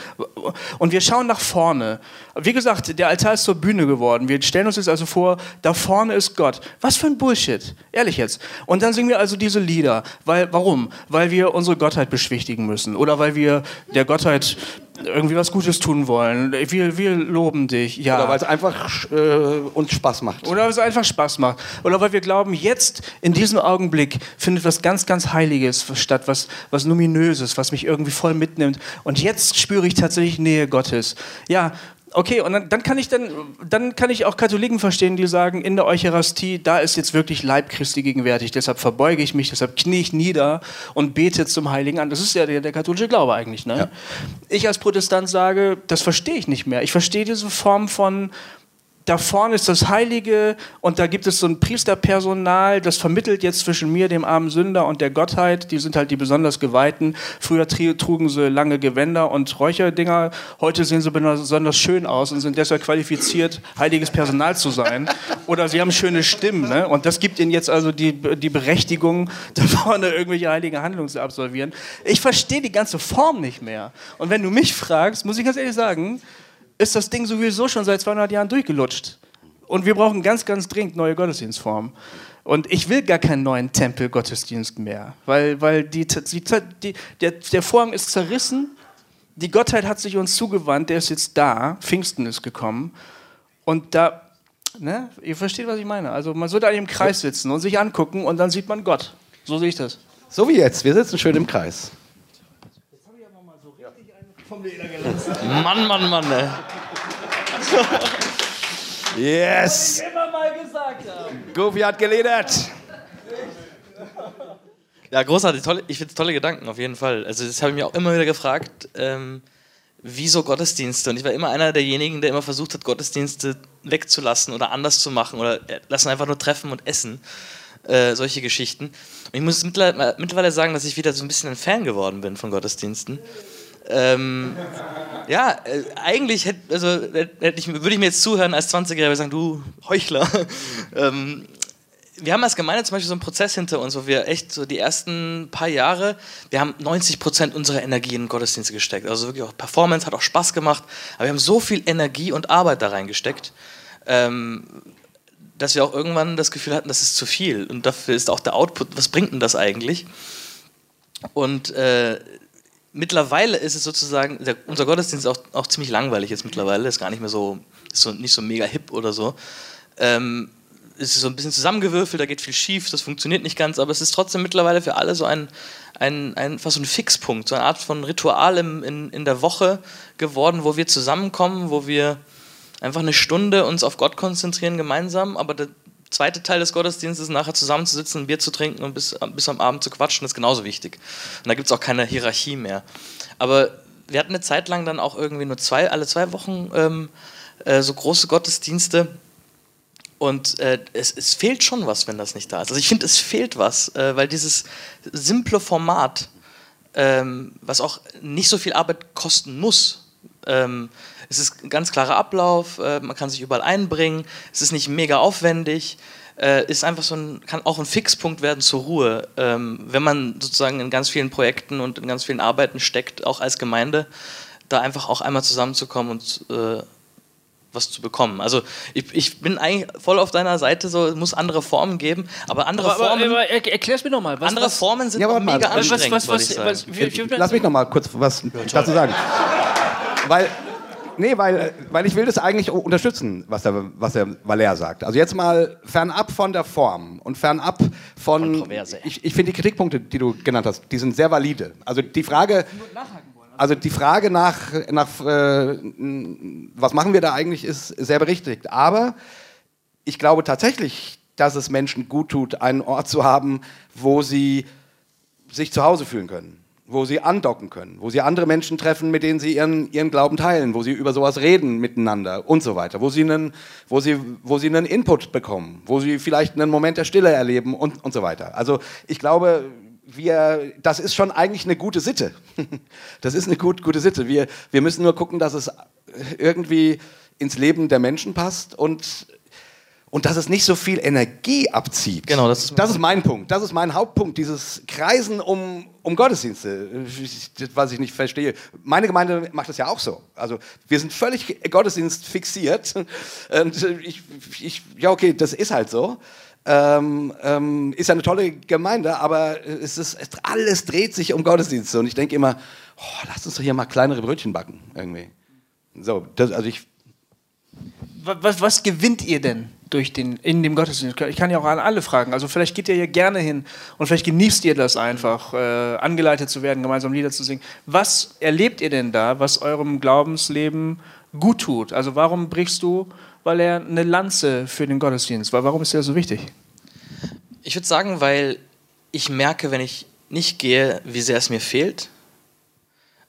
und wir schauen nach vorne. Wie gesagt, der Altar ist zur Bühne geworden. Wir stellen uns jetzt also vor, da vorne ist Gott. Was für ein Bullshit, ehrlich jetzt. Und dann singen wir also diese Lieder. Weil, warum? Weil wir unsere Gottheit beschwichtigen müssen oder weil wir der Gottheit irgendwie was Gutes tun wollen. Wir, wir loben dich. Ja. Oder weil es einfach äh, uns Spaß macht. Oder weil es einfach Spaß macht. Oder weil wir glauben, jetzt in diesem Augenblick findet was ganz, ganz Heiliges statt, was, was Luminöses, was mich irgendwie voll mitnimmt. Und jetzt spüre ich tatsächlich Nähe Gottes. Ja, Okay, und dann, dann, kann ich dann, dann kann ich auch Katholiken verstehen, die sagen, in der Eucharistie, da ist jetzt wirklich Leib Christi gegenwärtig, deshalb verbeuge ich mich, deshalb knie ich nieder und bete zum Heiligen an. Das ist ja der, der katholische Glaube eigentlich. Ne? Ja. Ich als Protestant sage, das verstehe ich nicht mehr. Ich verstehe diese Form von da vorne ist das Heilige und da gibt es so ein Priesterpersonal, das vermittelt jetzt zwischen mir, dem armen Sünder und der Gottheit. Die sind halt die besonders Geweihten. Früher trugen sie lange Gewänder und Räucherdinger. Heute sehen sie besonders schön aus und sind deshalb qualifiziert, heiliges Personal zu sein. Oder sie haben schöne Stimmen. Ne? Und das gibt ihnen jetzt also die, die Berechtigung, da vorne irgendwelche heiligen Handlungen zu absolvieren. Ich verstehe die ganze Form nicht mehr. Und wenn du mich fragst, muss ich ganz ehrlich sagen, ist das Ding sowieso schon seit 200 Jahren durchgelutscht. Und wir brauchen ganz, ganz dringend neue Gottesdienstformen. Und ich will gar keinen neuen Tempelgottesdienst mehr, weil, weil die, die, die, der, der Vorhang ist zerrissen, die Gottheit hat sich uns zugewandt, der ist jetzt da, Pfingsten ist gekommen. Und da, ne, ihr versteht, was ich meine. Also man sollte eigentlich im Kreis sitzen und sich angucken und dann sieht man Gott. So sehe ich das. So wie jetzt, wir sitzen schön im Kreis vom Leder gelassen. Mann, Mann, Mann, ey. Yes! Immer mal gesagt habe. Goofy hat geledert. Ja, großartig. Tolle, ich finde tolle Gedanken auf jeden Fall. Also, das habe ich mir auch immer wieder gefragt. Ähm, wieso Gottesdienste? Und ich war immer einer derjenigen, der immer versucht hat, Gottesdienste wegzulassen oder anders zu machen oder äh, lassen einfach nur treffen und essen. Äh, solche Geschichten. Und ich muss mittlerweile sagen, dass ich wieder so ein bisschen ein Fan geworden bin von Gottesdiensten. Ähm, ja, äh, eigentlich hätte, also, hätte ich, würde ich mir jetzt zuhören als 20-Jähriger sagen, du Heuchler. ähm, wir haben als Gemeinde zum Beispiel so einen Prozess hinter uns, wo wir echt so die ersten paar Jahre, wir haben 90 Prozent unserer Energie in Gottesdienste gesteckt. Also wirklich auch Performance hat auch Spaß gemacht, aber wir haben so viel Energie und Arbeit da reingesteckt, ähm, dass wir auch irgendwann das Gefühl hatten, das ist zu viel. Und dafür ist auch der Output, was bringt denn das eigentlich? Und äh, mittlerweile ist es sozusagen, der, unser Gottesdienst ist auch, auch ziemlich langweilig jetzt mittlerweile, ist gar nicht mehr so, ist so nicht so mega hip oder so. Ähm, es ist so ein bisschen zusammengewürfelt, da geht viel schief, das funktioniert nicht ganz, aber es ist trotzdem mittlerweile für alle so ein, ein, ein fast so ein Fixpunkt, so eine Art von Ritual im, in, in der Woche geworden, wo wir zusammenkommen, wo wir einfach eine Stunde uns auf Gott konzentrieren gemeinsam, aber der, zweite Teil des Gottesdienstes, nachher zusammenzusitzen, ein Bier zu trinken und bis, bis am Abend zu quatschen, ist genauso wichtig. Und da gibt es auch keine Hierarchie mehr. Aber wir hatten eine Zeit lang dann auch irgendwie nur zwei, alle zwei Wochen ähm, äh, so große Gottesdienste. Und äh, es, es, fehlt schon was, wenn das nicht da ist. Also ich finde, es fehlt was, äh, weil dieses simple Format, ähm, was auch nicht so viel Arbeit kosten muss, ähm, es ist ein ganz klarer Ablauf, äh, man kann sich überall einbringen, es ist nicht mega aufwendig, äh, ist einfach so ein, kann auch ein Fixpunkt werden zur Ruhe, ähm, wenn man sozusagen in ganz vielen Projekten und in ganz vielen Arbeiten steckt, auch als Gemeinde, da einfach auch einmal zusammenzukommen und äh, was zu bekommen. Also ich, ich, bin eigentlich voll auf deiner Seite, so es muss andere Formen geben, aber andere aber, Formen. Aber, aber erklär's mir nochmal. Andere was, Formen sind ja, mega mal, anstrengend. Was, was, was, Lass mich nochmal kurz was dazu sagen. Weil Nee, weil, weil ich will das eigentlich unterstützen, was der, was der Valer sagt. Also jetzt mal fernab von der Form und fernab von... Ich, ich finde die Kritikpunkte, die du genannt hast, die sind sehr valide. Also die Frage... Also die Frage nach, nach äh, was machen wir da eigentlich, ist sehr berechtigt. Aber ich glaube tatsächlich, dass es Menschen gut tut, einen Ort zu haben, wo sie sich zu Hause fühlen können wo sie andocken können, wo sie andere Menschen treffen, mit denen sie ihren, ihren Glauben teilen, wo sie über sowas reden miteinander und so weiter, wo sie einen, wo sie, wo sie einen Input bekommen, wo sie vielleicht einen Moment der Stille erleben und, und so weiter. Also ich glaube, wir, das ist schon eigentlich eine gute Sitte. Das ist eine gut, gute Sitte. Wir, wir müssen nur gucken, dass es irgendwie ins Leben der Menschen passt und und dass es nicht so viel Energie abzieht. Genau, das ist, das ist mein Punkt. Das ist mein Hauptpunkt, dieses Kreisen um, um Gottesdienste, was ich nicht verstehe. Meine Gemeinde macht das ja auch so. Also wir sind völlig Gottesdienst fixiert. Und ich, ich, ja, okay, das ist halt so. Ähm, ähm, ist ja eine tolle Gemeinde, aber es ist, alles dreht sich um Gottesdienste. Und ich denke immer, oh, lass uns doch hier mal kleinere Brötchen backen, irgendwie. So, das, also ich. Was, was gewinnt ihr denn? Durch den, in dem Gottesdienst. Ich kann ja auch an alle fragen. Also vielleicht geht ihr hier gerne hin und vielleicht genießt ihr das einfach, äh, angeleitet zu werden, gemeinsam Lieder zu singen. Was erlebt ihr denn da, was eurem Glaubensleben gut tut? Also warum brichst du, weil er eine Lanze für den Gottesdienst? Warum ist der so wichtig? Ich würde sagen, weil ich merke, wenn ich nicht gehe, wie sehr es mir fehlt.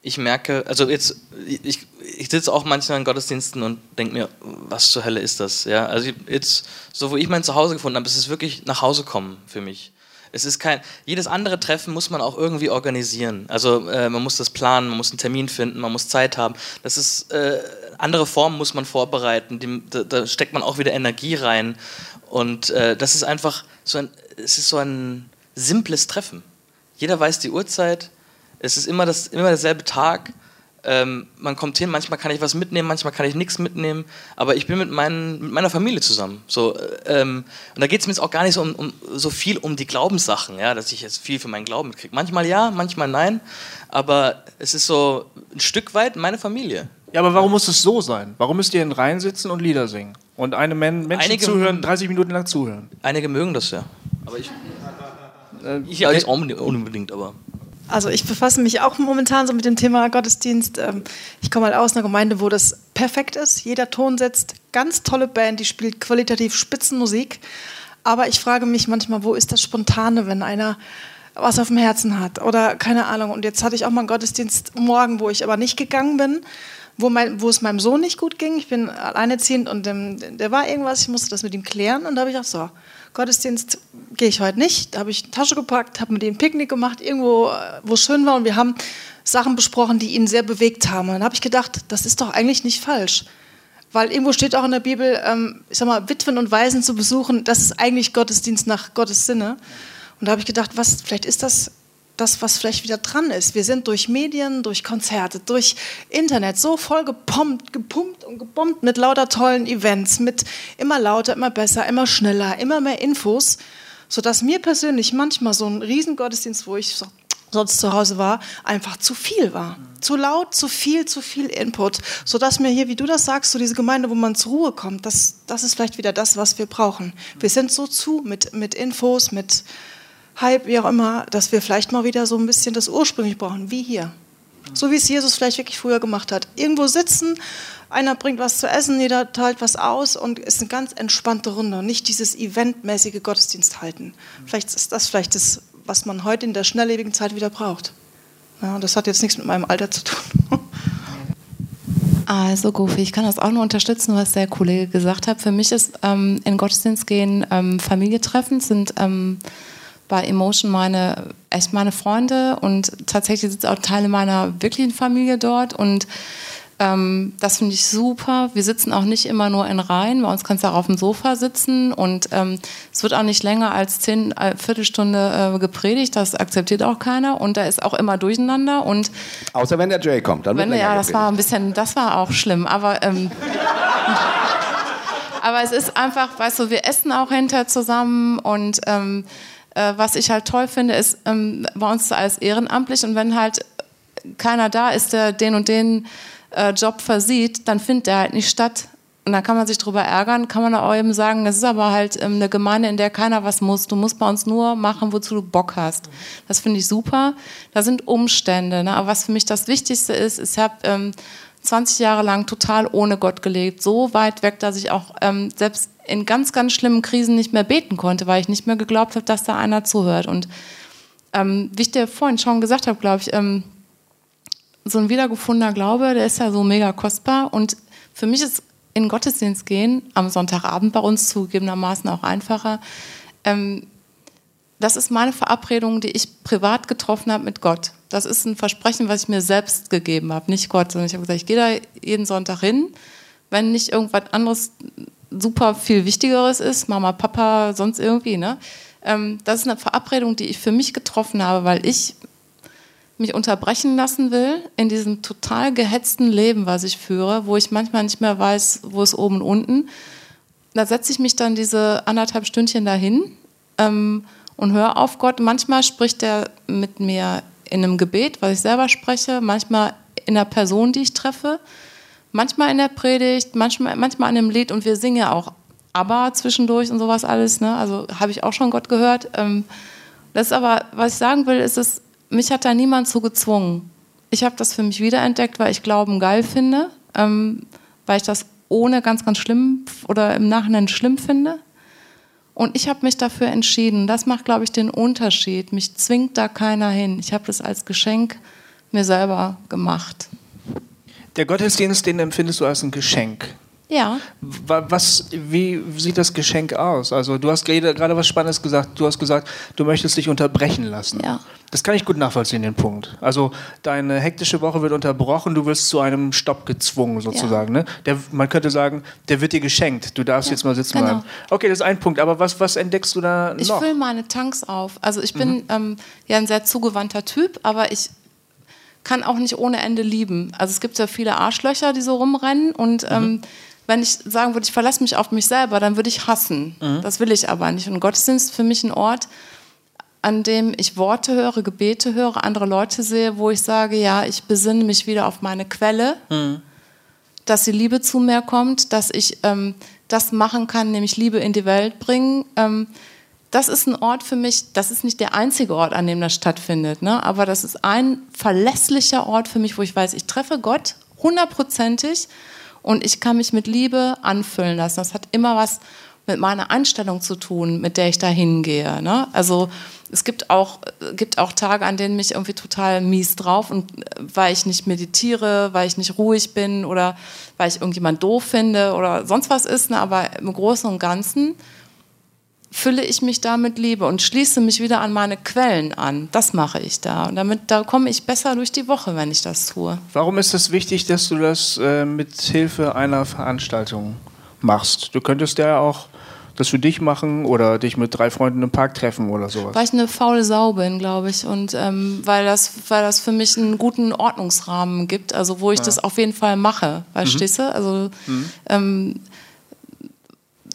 Ich merke, also jetzt, ich, ich sitze auch manchmal in Gottesdiensten und denke mir, was zur Hölle ist das? Ja, also jetzt, so wo ich mein Zuhause gefunden habe, ist es wirklich nach Hause kommen für mich. Es ist kein, jedes andere Treffen muss man auch irgendwie organisieren. Also äh, man muss das planen, man muss einen Termin finden, man muss Zeit haben. Das ist, äh, andere Formen muss man vorbereiten, die, da, da, steckt man auch wieder Energie rein. Und äh, das ist einfach so ein, es ist so ein simples Treffen. Jeder weiß die Uhrzeit, es ist immer, das, immer derselbe Tag. Ähm, man kommt hin, manchmal kann ich was mitnehmen, manchmal kann ich nichts mitnehmen, aber ich bin mit, meinen, mit meiner Familie zusammen. So, ähm, und da geht es mir jetzt auch gar nicht so, um, um, so viel um die Glaubenssachen, ja, dass ich jetzt viel für meinen Glauben mitkriege. Manchmal ja, manchmal nein, aber es ist so ein Stück weit meine Familie. Ja, aber warum muss es so sein? Warum müsst ihr in Reihen sitzen und Lieder singen? Und einem Men Menschen Einige- zuhören, 30 Minuten lang zuhören? Einige mögen das ja. Aber ich, Äh, ich ja nicht unbedingt, unbedingt, aber. Also ich befasse mich auch momentan so mit dem Thema Gottesdienst. Ähm, Ich komme halt aus einer Gemeinde, wo das perfekt ist. Jeder Ton setzt, ganz tolle Band, die spielt qualitativ Spitzenmusik. Aber ich frage mich manchmal, wo ist das Spontane, wenn einer was auf dem Herzen hat oder keine Ahnung. Und jetzt hatte ich auch mal einen Gottesdienst morgen, wo ich aber nicht gegangen bin, wo, mein, wo es meinem Sohn nicht gut ging. Ich bin alleinerziehend und dem, der war irgendwas, ich musste das mit ihm klären. Und da habe ich auch so, Gottesdienst gehe ich heute nicht. Da habe ich eine Tasche gepackt, habe mit ihm Picknick gemacht, irgendwo, äh, wo es schön war. Und wir haben Sachen besprochen, die ihn sehr bewegt haben. Und dann habe ich gedacht, das ist doch eigentlich nicht falsch. Weil irgendwo steht auch in der Bibel, ähm, ich sag mal, Witwen und Waisen zu besuchen, das ist eigentlich Gottesdienst nach Gottes Sinne. Und da habe ich gedacht, was, vielleicht ist das das, was vielleicht wieder dran ist. Wir sind durch Medien, durch Konzerte, durch Internet so voll gepumpt, gepumpt und gebombt mit lauter tollen Events, mit immer lauter, immer besser, immer schneller, immer mehr Infos, sodass mir persönlich manchmal so ein Riesengottesdienst, wo ich so sonst zu Hause war, einfach zu viel war. Zu laut, zu viel, zu viel Input. Sodass mir hier, wie du das sagst, so diese Gemeinde, wo man zur Ruhe kommt, das, das ist vielleicht wieder das, was wir brauchen. Wir sind so zu mit, mit Infos, mit Hype, wie auch immer, dass wir vielleicht mal wieder so ein bisschen das ursprünglich brauchen, wie hier. So wie es Jesus vielleicht wirklich früher gemacht hat. Irgendwo sitzen, einer bringt was zu essen, jeder teilt was aus und ist eine ganz entspannte Runde und nicht dieses eventmäßige Gottesdienst halten. Vielleicht ist das vielleicht das, was man heute in der schnelllebigen Zeit wieder braucht. Ja, das hat jetzt nichts mit meinem Alter zu tun. Also Gofi, ich kann das auch nur unterstützen, was der Kollege gesagt hat. Für mich ist ähm, in Gottesdienst gehen ähm, Familie treffen, sind ähm, bei Emotion meine echt meine Freunde und tatsächlich sitzen auch Teile meiner wirklichen Familie dort und ähm, das finde ich super. Wir sitzen auch nicht immer nur in Reihen. Bei uns kannst du auch auf dem Sofa sitzen und ähm, es wird auch nicht länger als zehn äh, Viertelstunde äh, gepredigt. Das akzeptiert auch keiner und da ist auch immer Durcheinander und Außer wenn der Jay kommt, dann wird wenn, länger ja, das geredet. war ein bisschen, das war auch schlimm, aber ähm, aber es ist einfach, weißt du, wir essen auch hinter zusammen und ähm, äh, was ich halt toll finde, ist ähm, bei uns alles ehrenamtlich und wenn halt keiner da ist, der den und den äh, Job versieht, dann findet der halt nicht statt. Und dann kann man sich drüber ärgern, kann man auch eben sagen, das ist aber halt ähm, eine Gemeinde, in der keiner was muss. Du musst bei uns nur machen, wozu du Bock hast. Das finde ich super. Da sind Umstände. Ne? Aber was für mich das Wichtigste ist, ist, ich habe ähm, 20 Jahre lang total ohne Gott gelebt. So weit weg, dass ich auch ähm, selbst in ganz, ganz schlimmen Krisen nicht mehr beten konnte, weil ich nicht mehr geglaubt habe, dass da einer zuhört. Und ähm, wie ich dir vorhin schon gesagt habe, glaube ich, ähm, so ein wiedergefundener Glaube, der ist ja so mega kostbar. Und für mich ist in Gottesdienst gehen, am Sonntagabend bei uns zugegebenermaßen auch einfacher. Ähm, das ist meine Verabredung, die ich privat getroffen habe mit Gott. Das ist ein Versprechen, was ich mir selbst gegeben habe, nicht Gott, sondern ich habe gesagt, ich gehe da jeden Sonntag hin, wenn nicht irgendwas anderes super viel Wichtigeres ist, Mama, Papa, sonst irgendwie. Ne? Ähm, das ist eine Verabredung, die ich für mich getroffen habe, weil ich mich unterbrechen lassen will in diesem total gehetzten Leben, was ich führe, wo ich manchmal nicht mehr weiß, wo ist oben und unten. Da setze ich mich dann diese anderthalb Stündchen dahin ähm, und höre auf Gott. Manchmal spricht er mit mir in einem Gebet, was ich selber spreche, manchmal in der Person, die ich treffe, manchmal in der Predigt, manchmal, manchmal in einem Lied und wir singen ja auch aber zwischendurch und sowas alles. Ne? Also habe ich auch schon Gott gehört. Ähm, das ist aber, was ich sagen will, ist es, mich hat da niemand zu gezwungen. Ich habe das für mich wiederentdeckt, weil ich Glauben geil finde, ähm, weil ich das ohne ganz, ganz schlimm oder im Nachhinein schlimm finde. Und ich habe mich dafür entschieden. Das macht, glaube ich, den Unterschied. Mich zwingt da keiner hin. Ich habe das als Geschenk mir selber gemacht. Der Gottesdienst, den empfindest du als ein Geschenk. Ja. Wa- Was, wie sieht das Geschenk aus? Also du hast gerade gerade was Spannendes gesagt. Du hast gesagt, du möchtest dich unterbrechen lassen. Ja. Das kann ich gut nachvollziehen, den Punkt. Also deine hektische Woche wird unterbrochen, du wirst zu einem Stopp gezwungen sozusagen. Ne? Der, man könnte sagen, der wird dir geschenkt. Du darfst jetzt mal sitzen genau. bleiben. Okay, das ist ein Punkt. Aber was, was entdeckst du da Ich noch? fülle meine Tanks auf. Also ich bin ähm, ja ein sehr zugewandter Typ, aber ich kann auch nicht ohne Ende lieben. Also es gibt ja viele Arschlöcher, die so rumrennen und ähm, wenn ich sagen würde, ich verlasse mich auf mich selber, dann würde ich hassen. Das will ich aber nicht. Und Gottesdienst ist für mich ein Ort, an dem ich Worte höre, Gebete höre, andere Leute sehe, wo ich sage, ja, ich besinne mich wieder auf meine Quelle, dass die Liebe zu mir kommt, dass ich ähm, das machen kann, nämlich Liebe in die Welt bringen. Ähm, das ist ein Ort für mich, das ist nicht der einzige Ort, an dem das stattfindet, ne? aber das ist ein verlässlicher Ort für mich, wo ich weiß, ich treffe Gott hundertprozentig und ich kann mich mit Liebe anfüllen lassen. Das hat immer was mit meiner Einstellung zu tun, mit der ich da hingehe. Ne? Also es gibt auch, gibt auch Tage, an denen mich irgendwie total mies drauf und äh, weil ich nicht meditiere, weil ich nicht ruhig bin oder weil ich irgendjemand doof finde oder sonst was ist. Ne? Aber im Großen und Ganzen fülle ich mich da mit Liebe und schließe mich wieder an meine Quellen an. Das mache ich da. Und damit da komme ich besser durch die Woche, wenn ich das tue. Warum ist es wichtig, dass du das äh, mit Hilfe einer Veranstaltung machst? Du könntest ja auch das für dich machen oder dich mit drei Freunden im Park treffen oder sowas. Weil ich eine faule Sau bin, glaube ich. Und ähm, weil, das, weil das für mich einen guten Ordnungsrahmen gibt, also wo ich Ja. das auf jeden Fall mache. Verstehst du? Also ähm,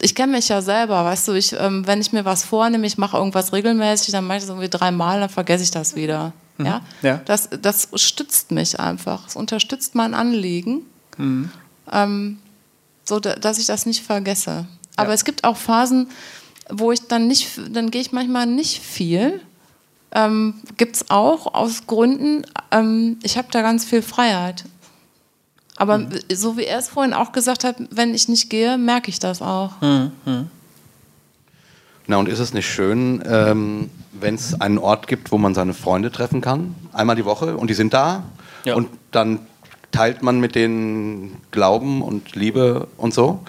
ich kenne mich ja selber, weißt du, ich, ähm, wenn ich mir was vornehme, ich mache irgendwas regelmäßig, dann mache ich das irgendwie dreimal, dann vergesse ich das wieder. Mhm. Ja? Ja. Das, das stützt mich einfach. Es unterstützt mein Anliegen, Mhm. ähm, so da, dass ich das nicht vergesse. Aber es gibt auch Phasen, wo ich dann nicht, dann gehe ich manchmal nicht viel. Ähm, gibt es auch aus Gründen, ähm, ich habe da ganz viel Freiheit. Aber Mhm. so wie er es vorhin auch gesagt hat, wenn ich nicht gehe, merke ich das auch. Na, und ist es nicht schön, ähm, wenn es einen Ort gibt, wo man seine Freunde treffen kann, einmal die Woche, und die sind da, Ja. und dann teilt man mit denen Glauben und Liebe und so.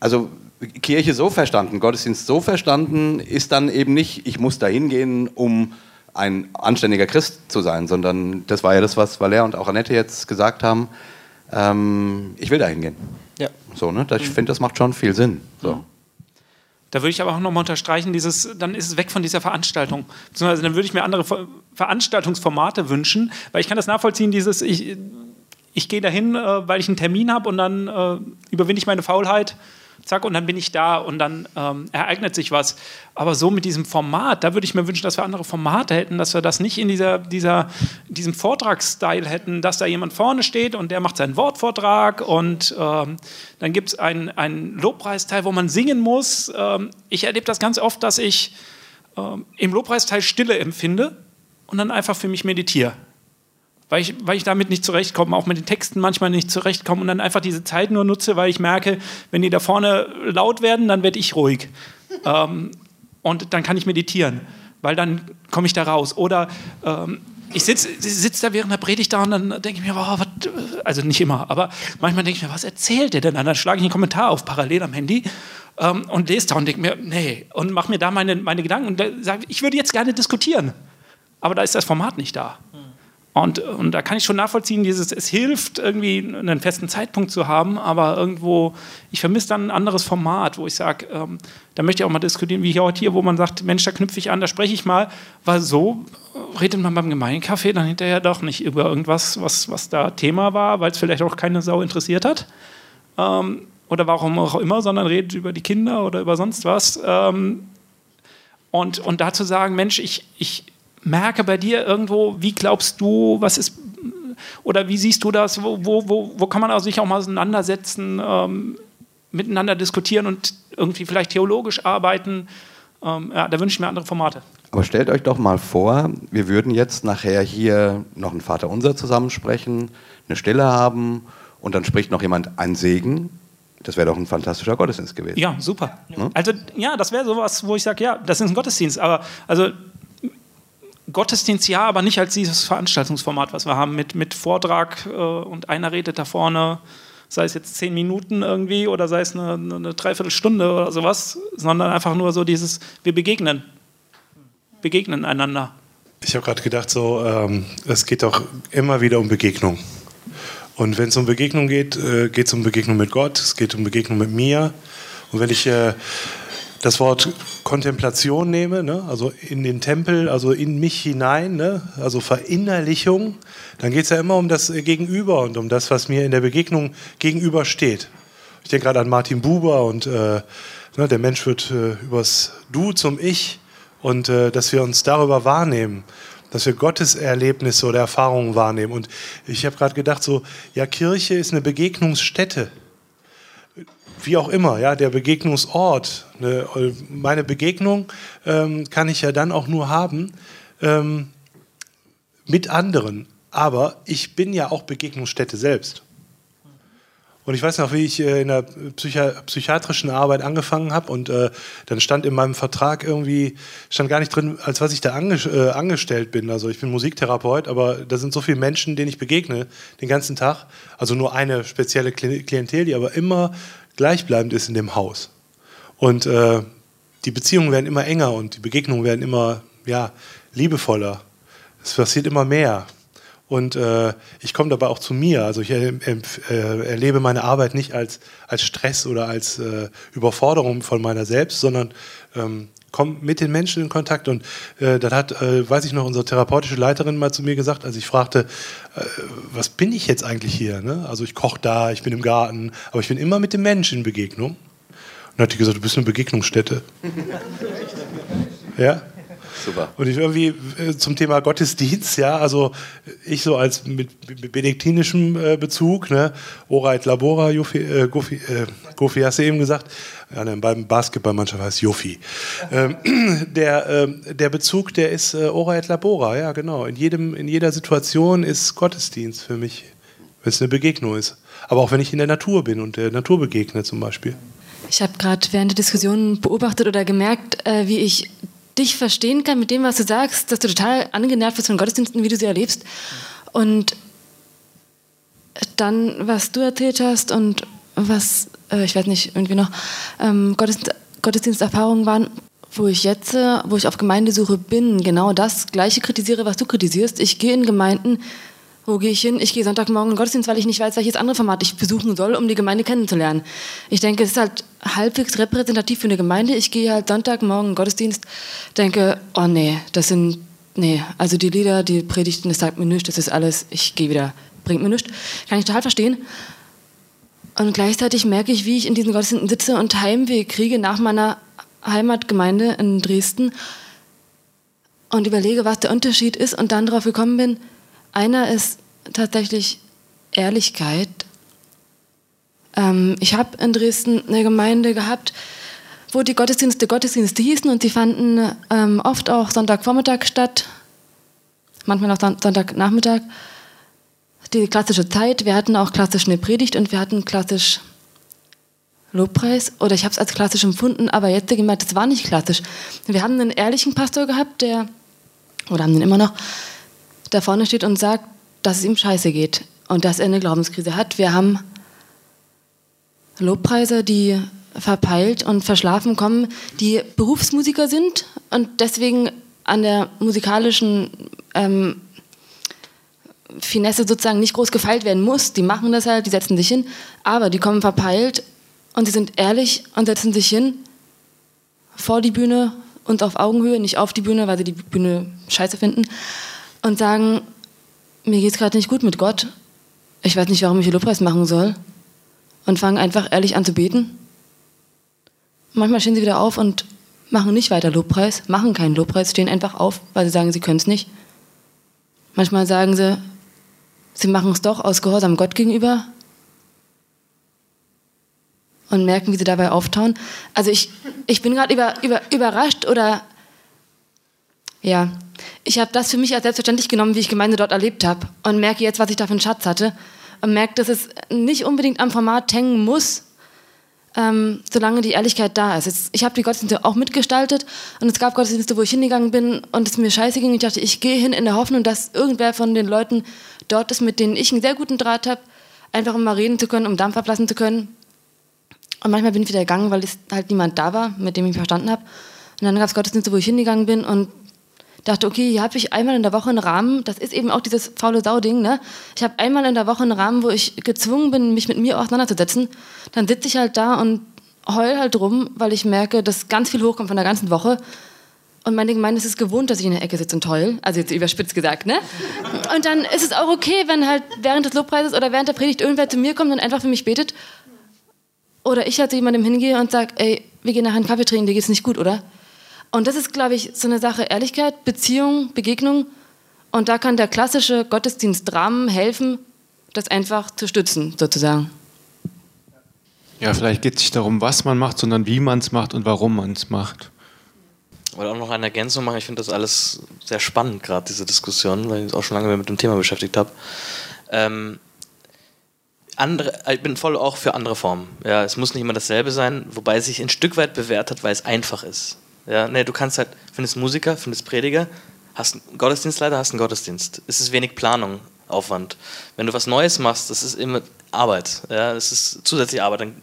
Also Kirche so verstanden, Gottesdienst so verstanden, ist dann eben nicht, ich muss da hingehen, um ein anständiger Christ zu sein, sondern das war ja das, was Valer und auch Annette jetzt gesagt haben, ähm, ich will da hingehen. Ja. So, ne? Ich finde, das macht schon viel Sinn. So. Da würde ich aber auch nochmal unterstreichen, dieses, dann ist es weg von dieser Veranstaltung. Beziehungsweise dann würde ich mir andere Ver- Veranstaltungsformate wünschen, weil ich kann das nachvollziehen, dieses, ich, ich gehe dahin, äh, weil ich einen Termin habe und dann äh, überwinde ich meine Faulheit, zack, und dann bin ich da und dann ähm, ereignet sich was. Aber so mit diesem Format, da würde ich mir wünschen, dass wir andere Formate hätten, dass wir das nicht in dieser, dieser, diesem Vortragsstyle hätten, dass da jemand vorne steht und der macht seinen Wortvortrag und ähm, dann gibt es einen, Lobpreisteil, wo man singen muss. Ähm, ich erlebe das ganz oft, dass ich ähm, im Lobpreisteil Stille empfinde und dann einfach für mich meditiere. Weil ich, weil ich damit nicht zurechtkomme, auch mit den Texten manchmal nicht zurechtkomme und dann einfach diese Zeit nur nutze, weil ich merke, wenn die da vorne laut werden, dann werde ich ruhig. ähm, und dann kann ich meditieren, weil dann komme ich da raus. Oder ähm, ich sitze sitz da während der Predigt da und dann denke ich mir, wow, was, also nicht immer, aber manchmal denke ich mir, was erzählt der denn? dann schlage ich einen Kommentar auf parallel am Handy ähm, und lese da und denke mir, nee, und mache mir da meine, meine Gedanken und sage, ich würde jetzt gerne diskutieren, aber da ist das Format nicht da. Und, und da kann ich schon nachvollziehen, dieses, es hilft, irgendwie einen festen Zeitpunkt zu haben, aber irgendwo, ich vermisse dann ein anderes Format, wo ich sage, ähm, da möchte ich auch mal diskutieren, wie heute hier, wo man sagt, Mensch, da knüpfe ich an, da spreche ich mal, weil so äh, redet man beim Gemeinkaffee dann hinterher doch nicht über irgendwas, was, was da Thema war, weil es vielleicht auch keine Sau interessiert hat. Ähm, oder warum auch immer, sondern redet über die Kinder oder über sonst was. Ähm, und, und dazu sagen, Mensch, ich, ich merke bei dir irgendwo, wie glaubst du, was ist, oder wie siehst du das, wo, wo, wo, wo kann man also sich auch mal auseinandersetzen, ähm, miteinander diskutieren und irgendwie vielleicht theologisch arbeiten. Ähm, ja, da wünsche ich mir andere Formate. Aber stellt euch doch mal vor, wir würden jetzt nachher hier noch ein Vaterunser zusammensprechen, eine Stille haben und dann spricht noch jemand ein Segen. Das wäre doch ein fantastischer Gottesdienst gewesen. Ja, super. Ne? Also ja, das wäre sowas, wo ich sage, ja, das ist ein Gottesdienst, aber also Gottesdienst ja, aber nicht als dieses Veranstaltungsformat, was wir haben, mit, mit Vortrag äh, und einer redet da vorne, sei es jetzt zehn Minuten irgendwie oder sei es eine, eine Dreiviertelstunde oder sowas, sondern einfach nur so dieses, wir begegnen, begegnen einander. Ich habe gerade gedacht, so, ähm, es geht doch immer wieder um Begegnung. Und wenn es um Begegnung geht, äh, geht es um Begegnung mit Gott, es geht um Begegnung mit mir. Und wenn ich äh, das Wort Kontemplation nehme, ne, also in den Tempel, also in mich hinein, ne, also Verinnerlichung, dann geht es ja immer um das Gegenüber und um das, was mir in der Begegnung gegenübersteht. Ich denke gerade an Martin Buber und äh, ne, der Mensch wird äh, übers Du zum Ich und äh, dass wir uns darüber wahrnehmen, dass wir Gottes Erlebnisse oder Erfahrungen wahrnehmen. Und ich habe gerade gedacht, so, ja, Kirche ist eine Begegnungsstätte. Wie auch immer, ja, der Begegnungsort. Ne, meine Begegnung ähm, kann ich ja dann auch nur haben ähm, mit anderen. Aber ich bin ja auch Begegnungsstätte selbst. Und ich weiß noch, wie ich äh, in der Psychi psychiatrischen Arbeit angefangen habe und äh, dann stand in meinem Vertrag irgendwie, stand gar nicht drin, als was ich da ange äh, angestellt bin. Also ich bin Musiktherapeut, aber da sind so viele Menschen, denen ich begegne den ganzen Tag. Also nur eine spezielle Klientel, die aber immer gleichbleibend ist in dem Haus. Und äh, die Beziehungen werden immer enger und die Begegnungen werden immer ja, liebevoller. Es passiert immer mehr. Und äh, ich komme dabei auch zu mir. Also ich äh, erlebe meine Arbeit nicht als, als Stress oder als äh, Überforderung von meiner selbst, sondern ähm, komme mit den Menschen in Kontakt. Und äh, dann hat, äh, weiß ich noch, unsere therapeutische Leiterin mal zu mir gesagt, als ich fragte, äh, was bin ich jetzt eigentlich hier? Ne? Also ich koche da, ich bin im Garten, aber ich bin immer mit dem Menschen in Begegnung. Und dann hat die gesagt, du bist eine Begegnungsstätte. ja? Super. Und ich irgendwie äh, zum Thema Gottesdienst, ja, also ich so als mit, mit benediktinischem äh, Bezug, ne, Ora et Labora, Jofi, äh, Gofi, äh, Gofi hast du eben gesagt, ja, ne, beim Basketballmannschaft heißt Jofi. Ähm, der, ähm, der Bezug, der ist äh, Ora et Labora, ja, genau. In, jedem, in jeder Situation ist Gottesdienst für mich, wenn es eine Begegnung ist. Aber auch wenn ich in der Natur bin und der Natur begegne zum Beispiel. Ich habe gerade während der Diskussion beobachtet oder gemerkt, äh, wie ich dich verstehen kann mit dem, was du sagst, dass du total angenervt bist von Gottesdiensten, wie du sie erlebst. Und dann, was du erzählt hast und was, äh, ich weiß nicht, irgendwie noch, ähm, Gottesdienst, Gottesdiensterfahrungen waren, wo ich jetzt, äh, wo ich auf Gemeindesuche bin, genau das Gleiche kritisiere, was du kritisierst. Ich gehe in Gemeinden, wo gehe ich hin? Ich gehe Sonntagmorgen in den Gottesdienst, weil ich nicht weiß, welches andere Format ich besuchen soll, um die Gemeinde kennenzulernen. Ich denke, es ist halt halbwegs repräsentativ für eine Gemeinde. Ich gehe halt Sonntagmorgen in den Gottesdienst, denke, oh nee, das sind, nee, also die Lieder, die Predigten, das sagt mir nichts, das ist alles, ich gehe wieder, bringt mir nichts. Kann ich total verstehen. Und gleichzeitig merke ich, wie ich in diesen Gottesdiensten sitze und Heimweh kriege nach meiner Heimatgemeinde in Dresden und überlege, was der Unterschied ist und dann darauf gekommen bin, einer ist tatsächlich Ehrlichkeit. Ähm, ich habe in Dresden eine Gemeinde gehabt, wo die Gottesdienste Gottesdienste hießen und sie fanden ähm, oft auch Sonntagvormittag statt, manchmal auch Sonntagnachmittag. Die klassische Zeit, wir hatten auch klassisch eine Predigt und wir hatten klassisch Lobpreis oder ich habe es als klassisch empfunden, aber jetzt gemerkt, das war nicht klassisch. Wir haben einen ehrlichen Pastor gehabt, der, oder haben den immer noch, da vorne steht und sagt, dass es ihm scheiße geht und dass er eine Glaubenskrise hat. Wir haben Lobpreiser, die verpeilt und verschlafen kommen, die Berufsmusiker sind und deswegen an der musikalischen ähm, Finesse sozusagen nicht groß gefeilt werden muss. Die machen das halt, die setzen sich hin, aber die kommen verpeilt und sie sind ehrlich und setzen sich hin vor die Bühne und auf Augenhöhe, nicht auf die Bühne, weil sie die Bühne scheiße finden und sagen, mir geht es gerade nicht gut mit Gott, ich weiß nicht, warum ich Lobpreis machen soll und fangen einfach ehrlich an zu beten. Manchmal stehen sie wieder auf und machen nicht weiter Lobpreis, machen keinen Lobpreis, stehen einfach auf, weil sie sagen, sie können es nicht. Manchmal sagen sie, sie machen es doch aus Gehorsam Gott gegenüber und merken, wie sie dabei auftauen. Also ich, ich bin gerade über, über, überrascht oder ja, ich habe das für mich als selbstverständlich genommen, wie ich Gemeinde dort erlebt habe und merke jetzt, was ich da für einen Schatz hatte und merke, dass es nicht unbedingt am Format hängen muss, ähm, solange die Ehrlichkeit da ist. Jetzt, ich habe die Gottesdienste auch mitgestaltet und es gab Gottesdienste, wo ich hingegangen bin und es mir scheiße ging. Ich dachte, ich gehe hin in der Hoffnung, dass irgendwer von den Leuten dort ist, mit denen ich einen sehr guten Draht habe, einfach um mal reden zu können, um Dampf ablassen zu können. Und manchmal bin ich wieder gegangen, weil es halt niemand da war, mit dem ich mich verstanden habe. Und dann gab es Gottesdienste, wo ich hingegangen bin und dachte, okay, hier habe ich einmal in der Woche einen Rahmen, das ist eben auch dieses faule Sau-Ding, ne? Ich habe einmal in der Woche einen Rahmen, wo ich gezwungen bin, mich mit mir auseinanderzusetzen. Dann sitze ich halt da und heul halt rum, weil ich merke, dass ganz viel hochkommt von der ganzen Woche. Und meine Gemeinde ist es gewohnt, dass ich in der Ecke sitze und heul. Also jetzt überspitzt gesagt, ne? Und dann ist es auch okay, wenn halt während des Lobpreises oder während der Predigt irgendwer zu mir kommt und einfach für mich betet. Oder ich halt zu jemandem hingehe und sage, ey, wir gehen nachher einen Kaffee trinken, dir geht's nicht gut, oder? Und das ist, glaube ich, so eine Sache Ehrlichkeit, Beziehung, Begegnung. Und da kann der klassische Gottesdienstrahmen helfen, das einfach zu stützen, sozusagen. Ja, vielleicht geht es nicht darum, was man macht, sondern wie man es macht und warum man es macht. Ich wollte auch noch eine Ergänzung machen. Ich finde das alles sehr spannend, gerade diese Diskussion, weil ich auch schon lange mit dem Thema beschäftigt habe. Ähm, andere, ich bin voll auch für andere Formen. Ja, es muss nicht immer dasselbe sein, wobei es sich ein Stück weit bewährt hat, weil es einfach ist. Ja, nee, du kannst halt, findest Musiker, findest Prediger, hast einen Gottesdienstleiter, hast einen Gottesdienst. Es ist wenig Planung, Aufwand. Wenn du was Neues machst, das ist immer Arbeit. Ja, das ist zusätzliche Arbeit. Dann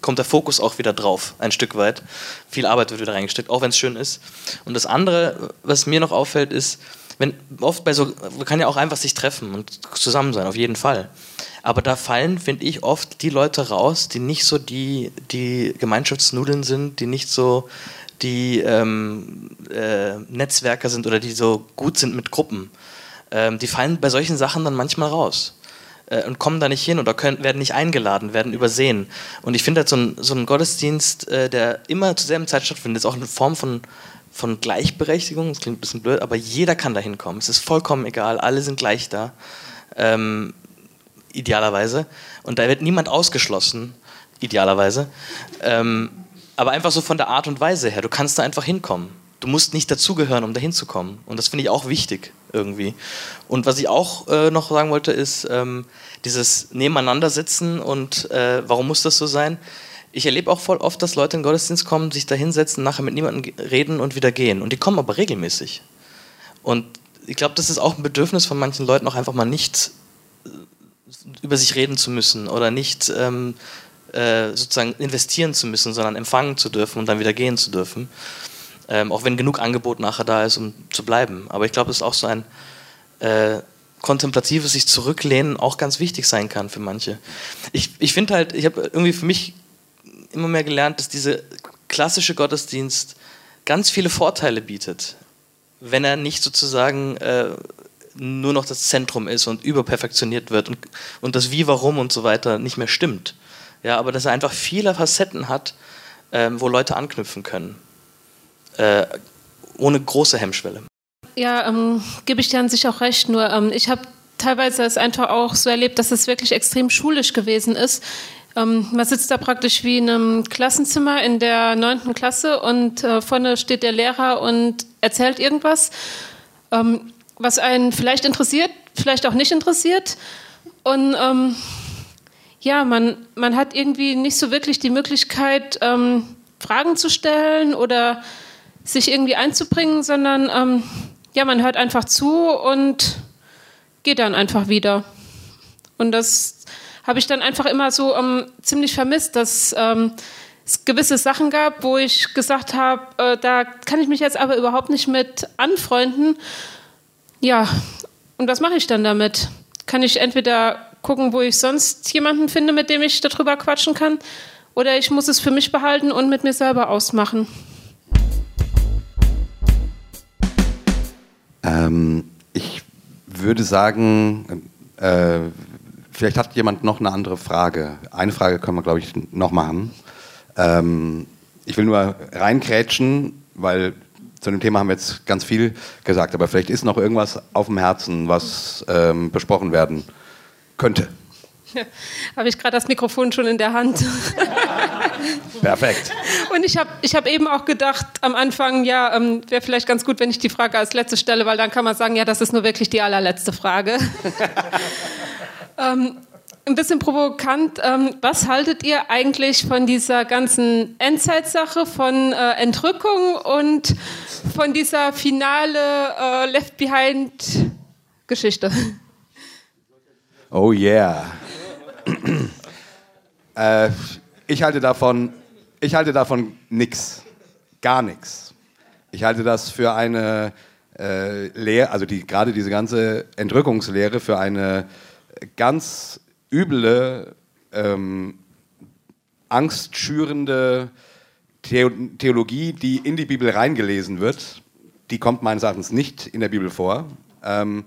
kommt der Fokus auch wieder drauf, ein Stück weit. Viel Arbeit wird wieder reingesteckt, auch wenn es schön ist. Und das andere, was mir noch auffällt, ist, wenn oft bei so, man kann ja auch einfach sich treffen und zusammen sein, auf jeden Fall. Aber da fallen, finde ich, oft die Leute raus, die nicht so die, die Gemeinschaftsnudeln sind, die nicht so die ähm, äh, Netzwerker sind oder die so gut sind mit Gruppen. Ähm, die fallen bei solchen Sachen dann manchmal raus äh, und kommen da nicht hin oder können, werden nicht eingeladen, werden übersehen. Und ich finde, halt so ein, so ein Gottesdienst, äh, der immer zur selben Zeit stattfindet, ist auch eine Form von, von Gleichberechtigung. Das klingt ein bisschen blöd, aber jeder kann da hinkommen. Es ist vollkommen egal, alle sind gleich da. Ähm, idealerweise. Und da wird niemand ausgeschlossen, idealerweise. Ähm, aber einfach so von der Art und Weise her. Du kannst da einfach hinkommen. Du musst nicht dazugehören, um da hinzukommen. Und das finde ich auch wichtig irgendwie. Und was ich auch äh, noch sagen wollte, ist ähm, dieses Nebeneinandersitzen und äh, warum muss das so sein? Ich erlebe auch voll oft, dass Leute in den Gottesdienst kommen, sich da hinsetzen, nachher mit niemandem reden und wieder gehen. Und die kommen aber regelmäßig. Und ich glaube, das ist auch ein Bedürfnis von manchen Leuten, auch einfach mal nicht äh, über sich reden zu müssen oder nicht ähm, äh, sozusagen investieren zu müssen, sondern empfangen zu dürfen und dann wieder gehen zu dürfen. Ähm, auch wenn genug Angebot nachher da ist, um zu bleiben. Aber ich glaube, es ist auch so ein äh, kontemplatives sich zurücklehnen auch ganz wichtig sein kann für manche. Ich, ich finde halt, ich habe irgendwie für mich immer mehr gelernt, dass dieser klassische Gottesdienst ganz viele Vorteile bietet, wenn er nicht sozusagen äh, nur noch das Zentrum ist und überperfektioniert wird und, und das Wie, Warum und so weiter nicht mehr stimmt. Ja, aber dass er einfach viele Facetten hat, ähm, wo Leute anknüpfen können. Äh, ohne große Hemmschwelle. Ja, ähm, gebe ich dir an sich auch recht. Nur ähm, ich habe teilweise es einfach auch so erlebt, dass es wirklich extrem schulisch gewesen ist. Ähm, man sitzt da praktisch wie in einem Klassenzimmer in der neunten Klasse und äh, vorne steht der Lehrer und erzählt irgendwas, ähm, was einen vielleicht interessiert, vielleicht auch nicht interessiert. Und ähm, ja, man, man hat irgendwie nicht so wirklich die Möglichkeit, ähm, Fragen zu stellen oder sich irgendwie einzubringen, sondern ähm, ja, man hört einfach zu und geht dann einfach wieder. Und das habe ich dann einfach immer so ähm, ziemlich vermisst, dass ähm, es gewisse Sachen gab, wo ich gesagt habe, äh, da kann ich mich jetzt aber überhaupt nicht mit anfreunden. Ja, und was mache ich dann damit? Kann ich entweder gucken, wo ich sonst jemanden finde, mit dem ich darüber quatschen kann. Oder ich muss es für mich behalten und mit mir selber ausmachen. Ähm, ich würde sagen, äh, vielleicht hat jemand noch eine andere Frage. Eine Frage können wir, glaube ich, noch machen. Ähm, ich will nur reinkrätschen, weil zu dem Thema haben wir jetzt ganz viel gesagt, aber vielleicht ist noch irgendwas auf dem Herzen, was ähm, besprochen werden könnte. Ja, habe ich gerade das Mikrofon schon in der Hand. Perfekt. Und ich habe ich hab eben auch gedacht am Anfang, ja, ähm, wäre vielleicht ganz gut, wenn ich die Frage als letzte stelle, weil dann kann man sagen, ja, das ist nur wirklich die allerletzte Frage. ähm, ein bisschen provokant. Ähm, was haltet ihr eigentlich von dieser ganzen Endzeitsache, von äh, Entrückung und von dieser finale äh, Left Behind Geschichte? Oh yeah. äh, ich halte davon, ich halte davon nix, gar nichts. Ich halte das für eine äh, Lehre, also die, gerade diese ganze Entrückungslehre für eine ganz üble, ähm, angstschürende The Theologie, die in die Bibel reingelesen wird. Die kommt meines Erachtens nicht in der Bibel vor. Ähm,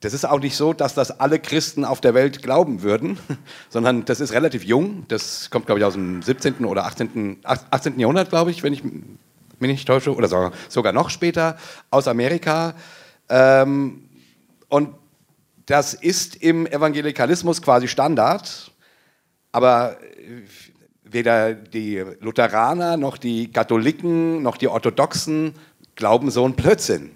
das ist auch nicht so, dass das alle Christen auf der Welt glauben würden, sondern das ist relativ jung. Das kommt, glaube ich, aus dem 17. oder 18. 18. Jahrhundert, glaube ich, wenn ich mich nicht täusche, oder sogar, noch später, aus Amerika. Ähm, und das ist im Evangelikalismus quasi Standard, aber weder die Lutheraner noch die Katholiken noch die Orthodoxen glauben so einen Blödsinn.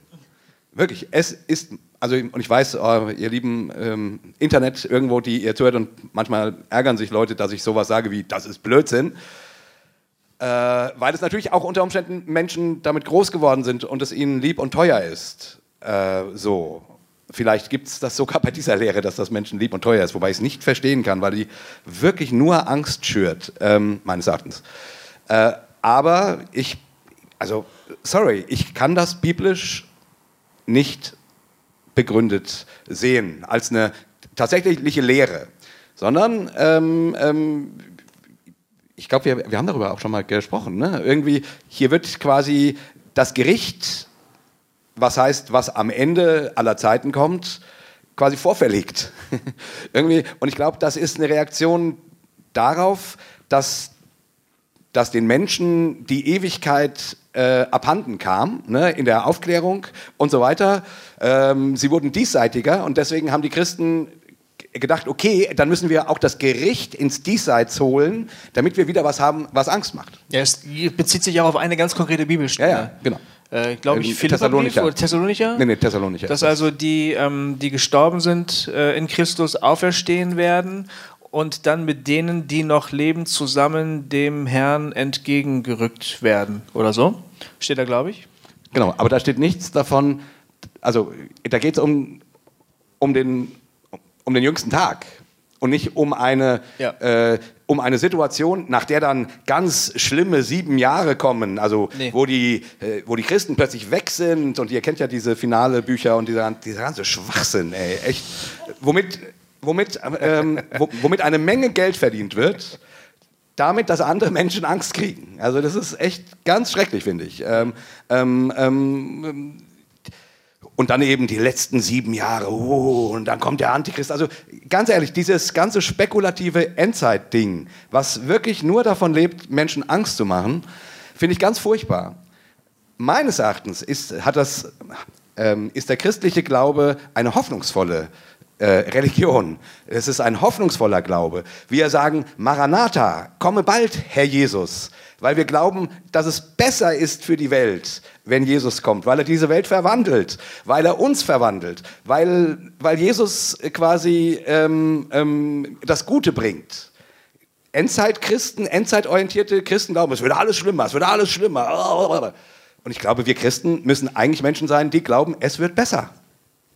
Wirklich, es ist, also und ich weiß, oh, ihr lieben ähm, Internet irgendwo, die ihr zuhört und manchmal ärgern sich Leute, dass ich sowas sage wie, das ist Blödsinn. Äh, weil es natürlich auch unter Umständen Menschen damit groß geworden sind und es ihnen lieb und teuer ist. Äh, so. Vielleicht gibt es das sogar bei dieser Lehre, dass das Menschen lieb und teuer ist, wobei ich es nicht verstehen kann, weil die wirklich nur Angst schürt, ähm, meines Erachtens. Äh, aber ich, also, sorry, ich kann das biblisch nicht begründet sehen als eine tatsächliche Lehre, sondern ähm, ähm, ich glaube, wir, wir haben darüber auch schon mal gesprochen. Ne? Irgendwie, hier wird quasi das Gericht was heißt, was am Ende aller Zeiten kommt, quasi vorverlegt. Irgendwie, und ich glaube, das ist eine Reaktion darauf, dass, dass den Menschen die Ewigkeit äh, abhanden kam, ne, in der Aufklärung und so weiter. Ähm, sie wurden diesseitiger und deswegen haben die Christen gedacht, okay, dann müssen wir auch das Gericht ins Diesseits holen, damit wir wieder was haben, was Angst macht. Ja, es bezieht sich auch auf eine ganz konkrete Bibelstelle. Ja, ja, genau äh, glaube ich, Philippa Thessalonicher. oder Thessalonicher? Nee, nee, Thessalonicher. Dass also die, ähm, die gestorben sind, äh, in Christus auferstehen werden und dann mit denen, die noch leben, zusammen dem Herrn entgegengerückt werden. Oder so? Steht da, glaube ich. Genau, aber da steht nichts davon, also da geht es um, um, den, um den jüngsten Tag und nicht um eine, ja. äh, um eine Situation, nach der dann ganz schlimme sieben Jahre kommen, also nee. wo, die, äh, wo die Christen plötzlich weg sind und ihr kennt ja diese finale Bücher und dieser, dieser ganze Schwachsinn, ey, echt, womit, womit, ähm, womit eine Menge Geld verdient wird, damit, dass andere Menschen Angst kriegen. Also das ist echt ganz schrecklich, finde ich. Ähm, ähm, ähm und dann eben die letzten sieben Jahre, oh, und dann kommt der Antichrist. Also ganz ehrlich, dieses ganze spekulative Endzeit-Ding, was wirklich nur davon lebt, Menschen Angst zu machen, finde ich ganz furchtbar. Meines Erachtens ist, hat das, ähm, ist der christliche Glaube eine hoffnungsvolle äh, Religion. Es ist ein hoffnungsvoller Glaube. Wir sagen, Maranatha, komme bald, Herr Jesus weil wir glauben, dass es besser ist für die Welt, wenn Jesus kommt, weil er diese Welt verwandelt, weil er uns verwandelt, weil, weil Jesus quasi ähm, ähm, das Gute bringt. Endzeit-Christen, endzeitorientierte Christen glauben, es wird alles schlimmer, es wird alles schlimmer. Und ich glaube, wir Christen müssen eigentlich Menschen sein, die glauben, es wird besser.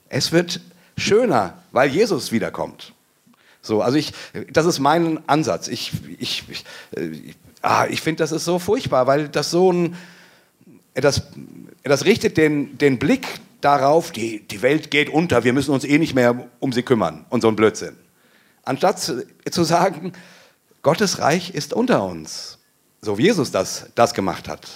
Es wird schöner, weil Jesus wiederkommt. So, also ich, das ist mein Ansatz. Ich, ich, ich, ich ah, ich finde, das ist so furchtbar, weil das so ein, das, das richtet den, den Blick darauf, die, die Welt geht unter, wir müssen uns eh nicht mehr um sie kümmern und so ein Blödsinn. Anstatt zu, zu sagen, Gottes Reich ist unter uns, so wie Jesus das, das gemacht hat.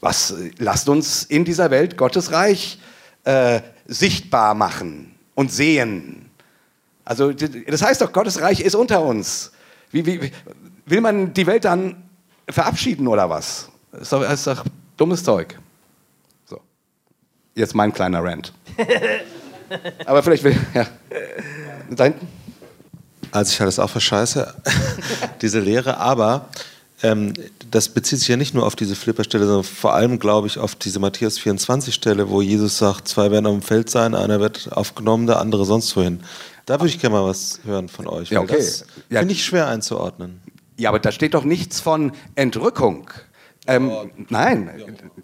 Was, lasst uns in dieser Welt Gottes Reich äh, sichtbar machen und sehen. Also das heißt doch, Gottes Reich ist unter uns. Wie, wie, will man die Welt dann verabschieden oder was? Das ist doch, das ist doch dummes Zeug. So. Jetzt mein kleiner Rant. Aber vielleicht will. Ja. Da hinten? Also ich halte das auch für scheiße, diese Lehre, aber ähm, das bezieht sich ja nicht nur auf diese Flipperstelle, sondern vor allem, glaube ich, auf diese Matthäus 24 Stelle, wo Jesus sagt, zwei werden auf dem Feld sein, einer wird aufgenommen, der andere sonst wohin. Da würde ich gerne mal was hören von euch. Ja, okay. Das Ja. finde ich schwer einzuordnen. Ja, aber da steht doch nichts von Entrückung. Ähm, nein,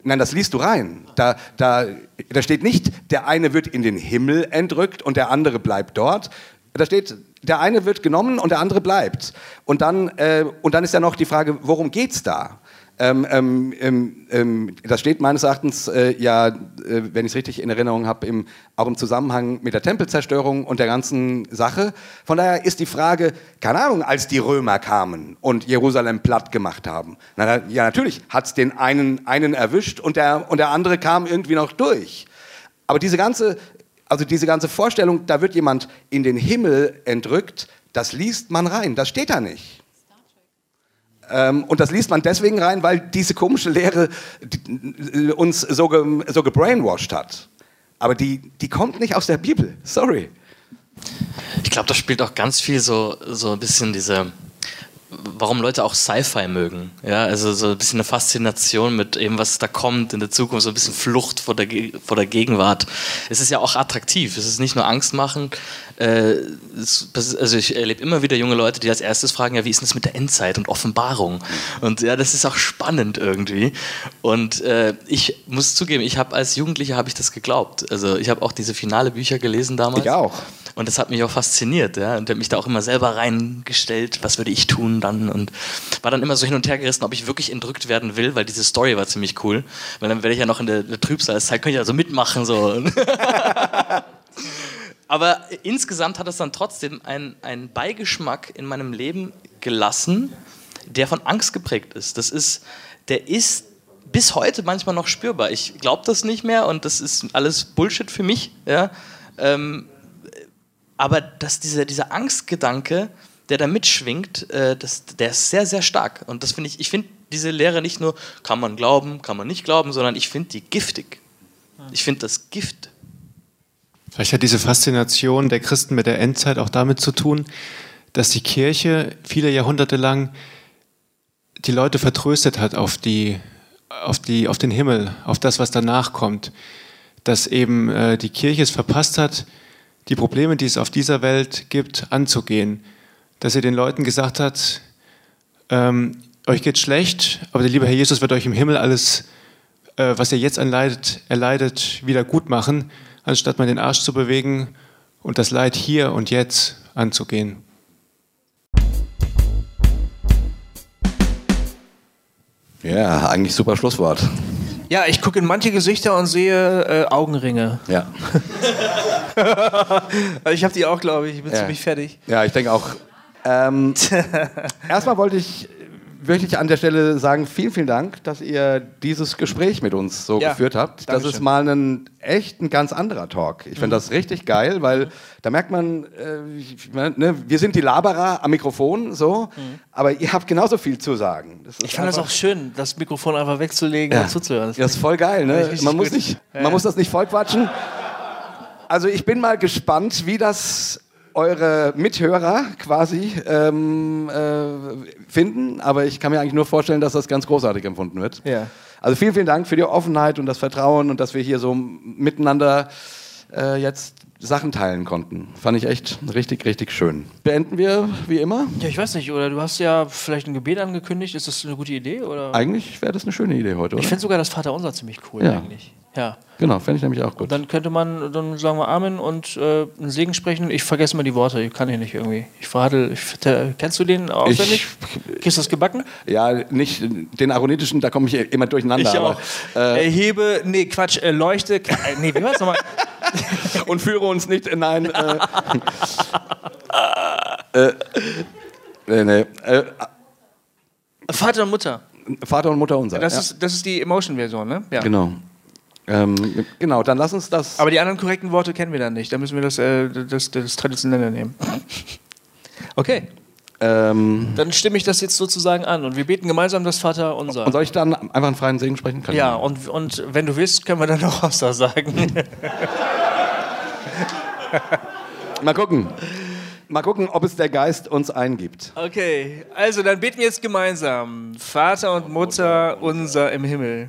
nein, das liest du rein. Da, da, da steht nicht, der eine wird in den Himmel entrückt und der andere bleibt dort. Da steht, der eine wird genommen und der andere bleibt. Und dann, äh, und dann ist ja noch die Frage, worum geht's da? Ähm, ähm, ähm, ähm, das steht meines Erachtens äh, ja, äh, wenn ich es richtig in Erinnerung habe, auch im Zusammenhang mit der Tempelzerstörung und der ganzen Sache. Von daher ist die Frage, keine Ahnung, als die Römer kamen und Jerusalem platt gemacht haben. Na, ja, natürlich hat es den einen, einen erwischt und der, und der andere kam irgendwie noch durch. Aber diese ganze, also diese ganze Vorstellung, da wird jemand in den Himmel entrückt, das liest man rein, das steht da nicht. Ähm, und das liest man deswegen rein, weil diese komische Lehre äh, uns so, ge, so gebrainwashed hat. Aber die, die kommt nicht aus der Bibel. Sorry. Ich glaube, da spielt auch ganz viel so, so ein bisschen diese, warum Leute auch Sci-Fi mögen. Ja, also so ein bisschen eine Faszination mit dem, was da kommt in der Zukunft, so ein bisschen Flucht vor der, vor der Gegenwart. Es ist ja auch attraktiv. Es ist nicht nur angstmachend. Äh, es, also ich erlebe immer wieder junge Leute, die als erstes fragen, ja, wie ist das mit der Endzeit und Offenbarung? Und ja, das ist auch spannend irgendwie. Und äh, ich muss zugeben, ich habe als Jugendlicher habe ich das geglaubt. Also ich habe auch diese finale Bücher gelesen damals. Ich auch. Und das hat mich auch fasziniert, ja. Und habe mich da auch immer selber reingestellt, was würde ich tun dann? Und war dann immer so hin und her gerissen, ob ich wirklich entrückt werden will, weil diese Story war ziemlich cool. Weil dann werde ich ja noch in der, der Trübsalzeit, könnte ich ja so mitmachen. So. Aber insgesamt hat es dann trotzdem einen, einen Beigeschmack in meinem Leben gelassen, der von Angst geprägt ist. Das ist, der ist bis heute manchmal noch spürbar. Ich glaube das nicht mehr und das ist alles Bullshit für mich. Ja? Ähm, aber dass dieser, dieser Angstgedanke, der da mitschwingt, äh, das, der ist sehr, sehr stark. Und das finde ich, ich finde diese Lehre nicht nur, kann man glauben, kann man nicht glauben, sondern ich finde die giftig. Ich finde das Gift. Vielleicht hat diese Faszination der Christen mit der Endzeit auch damit zu tun, dass die Kirche viele Jahrhunderte lang die Leute vertröstet hat auf, die, auf, die, auf den Himmel, auf das, was danach kommt. Dass eben äh, die Kirche es verpasst hat, die Probleme, die es auf dieser Welt gibt, anzugehen. Dass sie den Leuten gesagt hat, ähm, euch geht schlecht, aber der liebe Herr Jesus wird euch im Himmel alles, äh, was ihr jetzt erleidet, erleidet, wieder gut machen, anstatt mal den Arsch zu bewegen und das Leid hier und jetzt anzugehen. Ja, eigentlich super Schlusswort. Ja, ich gucke in manche Gesichter und sehe äh, Augenringe. Ja. Ich habe die auch, glaube ich. Ich bin Ja. ziemlich fertig. Ja, ich denke auch. Ähm, erstmal wollte ich wirklich an der Stelle sagen, vielen, vielen Dank, dass ihr dieses Gespräch mit uns so Ja, geführt habt. Das ist mal ein echt ein ganz anderer Talk. Ich finde das richtig geil, weil da merkt man, äh, ich meine, ne, wir sind die Laberer am Mikrofon, so, aber ihr habt genauso viel zu sagen. Das Mhm. Ich fand das auch schön, das Mikrofon einfach wegzulegen Ja. und zuzuhören. Ja, ist voll geil, ne? Man muss, nicht, man muss das nicht vollquatschen. Also ich bin mal gespannt, wie das eure Mithörer quasi ähm, äh, finden, aber ich kann mir eigentlich nur vorstellen, dass das ganz großartig empfunden wird. Ja. Also vielen, vielen Dank für die Offenheit und das Vertrauen und dass wir hier so miteinander äh, jetzt Sachen teilen konnten. Fand ich echt richtig, richtig schön. Beenden wir wie immer? Ja, ich weiß nicht, oder du hast ja vielleicht ein Gebet angekündigt. Ist das eine gute Idee? Oder? Eigentlich wäre das eine schöne Idee heute, oder? Ich finde sogar das Vaterunser ziemlich cool Ja. eigentlich. Ja. Genau, fände ich nämlich auch gut. Dann könnte man, dann sagen wir Amen und äh, einen Segen sprechen. Ich vergesse mal die Worte, ich kann ich nicht irgendwie. Ich verhadel, ich, der, kennst du den auswendig? Kriegst du das gebacken? Ja, nicht den aronitischen, da komme ich immer durcheinander. Ich aber, auch. Erhebe, nee, Quatsch, äh, leuchte, äh, nee, wie war das nochmal? und führe uns nicht in ein. Äh, äh, nee, nee, äh, Vater und Mutter. Vater und Mutter unser. Das, ja. ist, das ist die Emotion-Version, ne? Ja. Genau. Ähm, genau, dann lass uns das. Aber die anderen korrekten Worte kennen wir dann nicht. Da müssen wir das, äh, das, das Traditionelle nehmen. Okay. Ähm, Dann stimme ich das jetzt sozusagen an und wir beten gemeinsam das Vater unser. und soll ich dann einfach einen freien Segen sprechen? Ich Ja, und, und wenn du willst, können wir dann noch Hossa sagen. Mal gucken. Mal gucken, ob es der Geist uns eingibt. okay, also dann beten wir jetzt gemeinsam. Vater und Mutter unser im Himmel.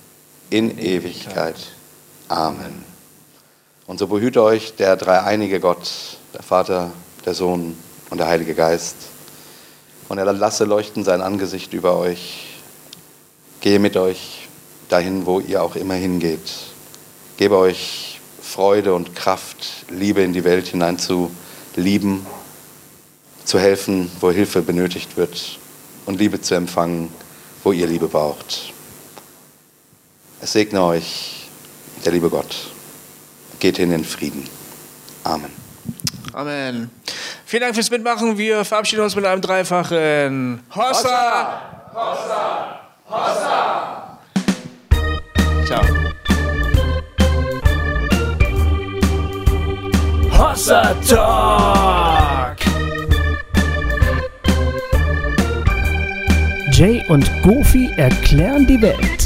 in Ewigkeit. Amen. Und so behüte euch der dreieinige Gott, der Vater, der Sohn und der Heilige Geist. Und er lasse leuchten sein Angesicht über euch. Gehe mit euch dahin, wo ihr auch immer hingeht. Gebe euch Freude und Kraft, Liebe in die Welt hinein zu lieben, zu helfen, wo Hilfe benötigt wird und Liebe zu empfangen, wo ihr Liebe braucht. Es segne euch der liebe Gott. Geht hin in Frieden. Amen. Amen. Vielen Dank fürs Mitmachen. Wir verabschieden uns mit einem dreifachen Hossa! Hossa! Hossa! Ciao. Hossa Talk. Jay und Goofy erklären die Welt.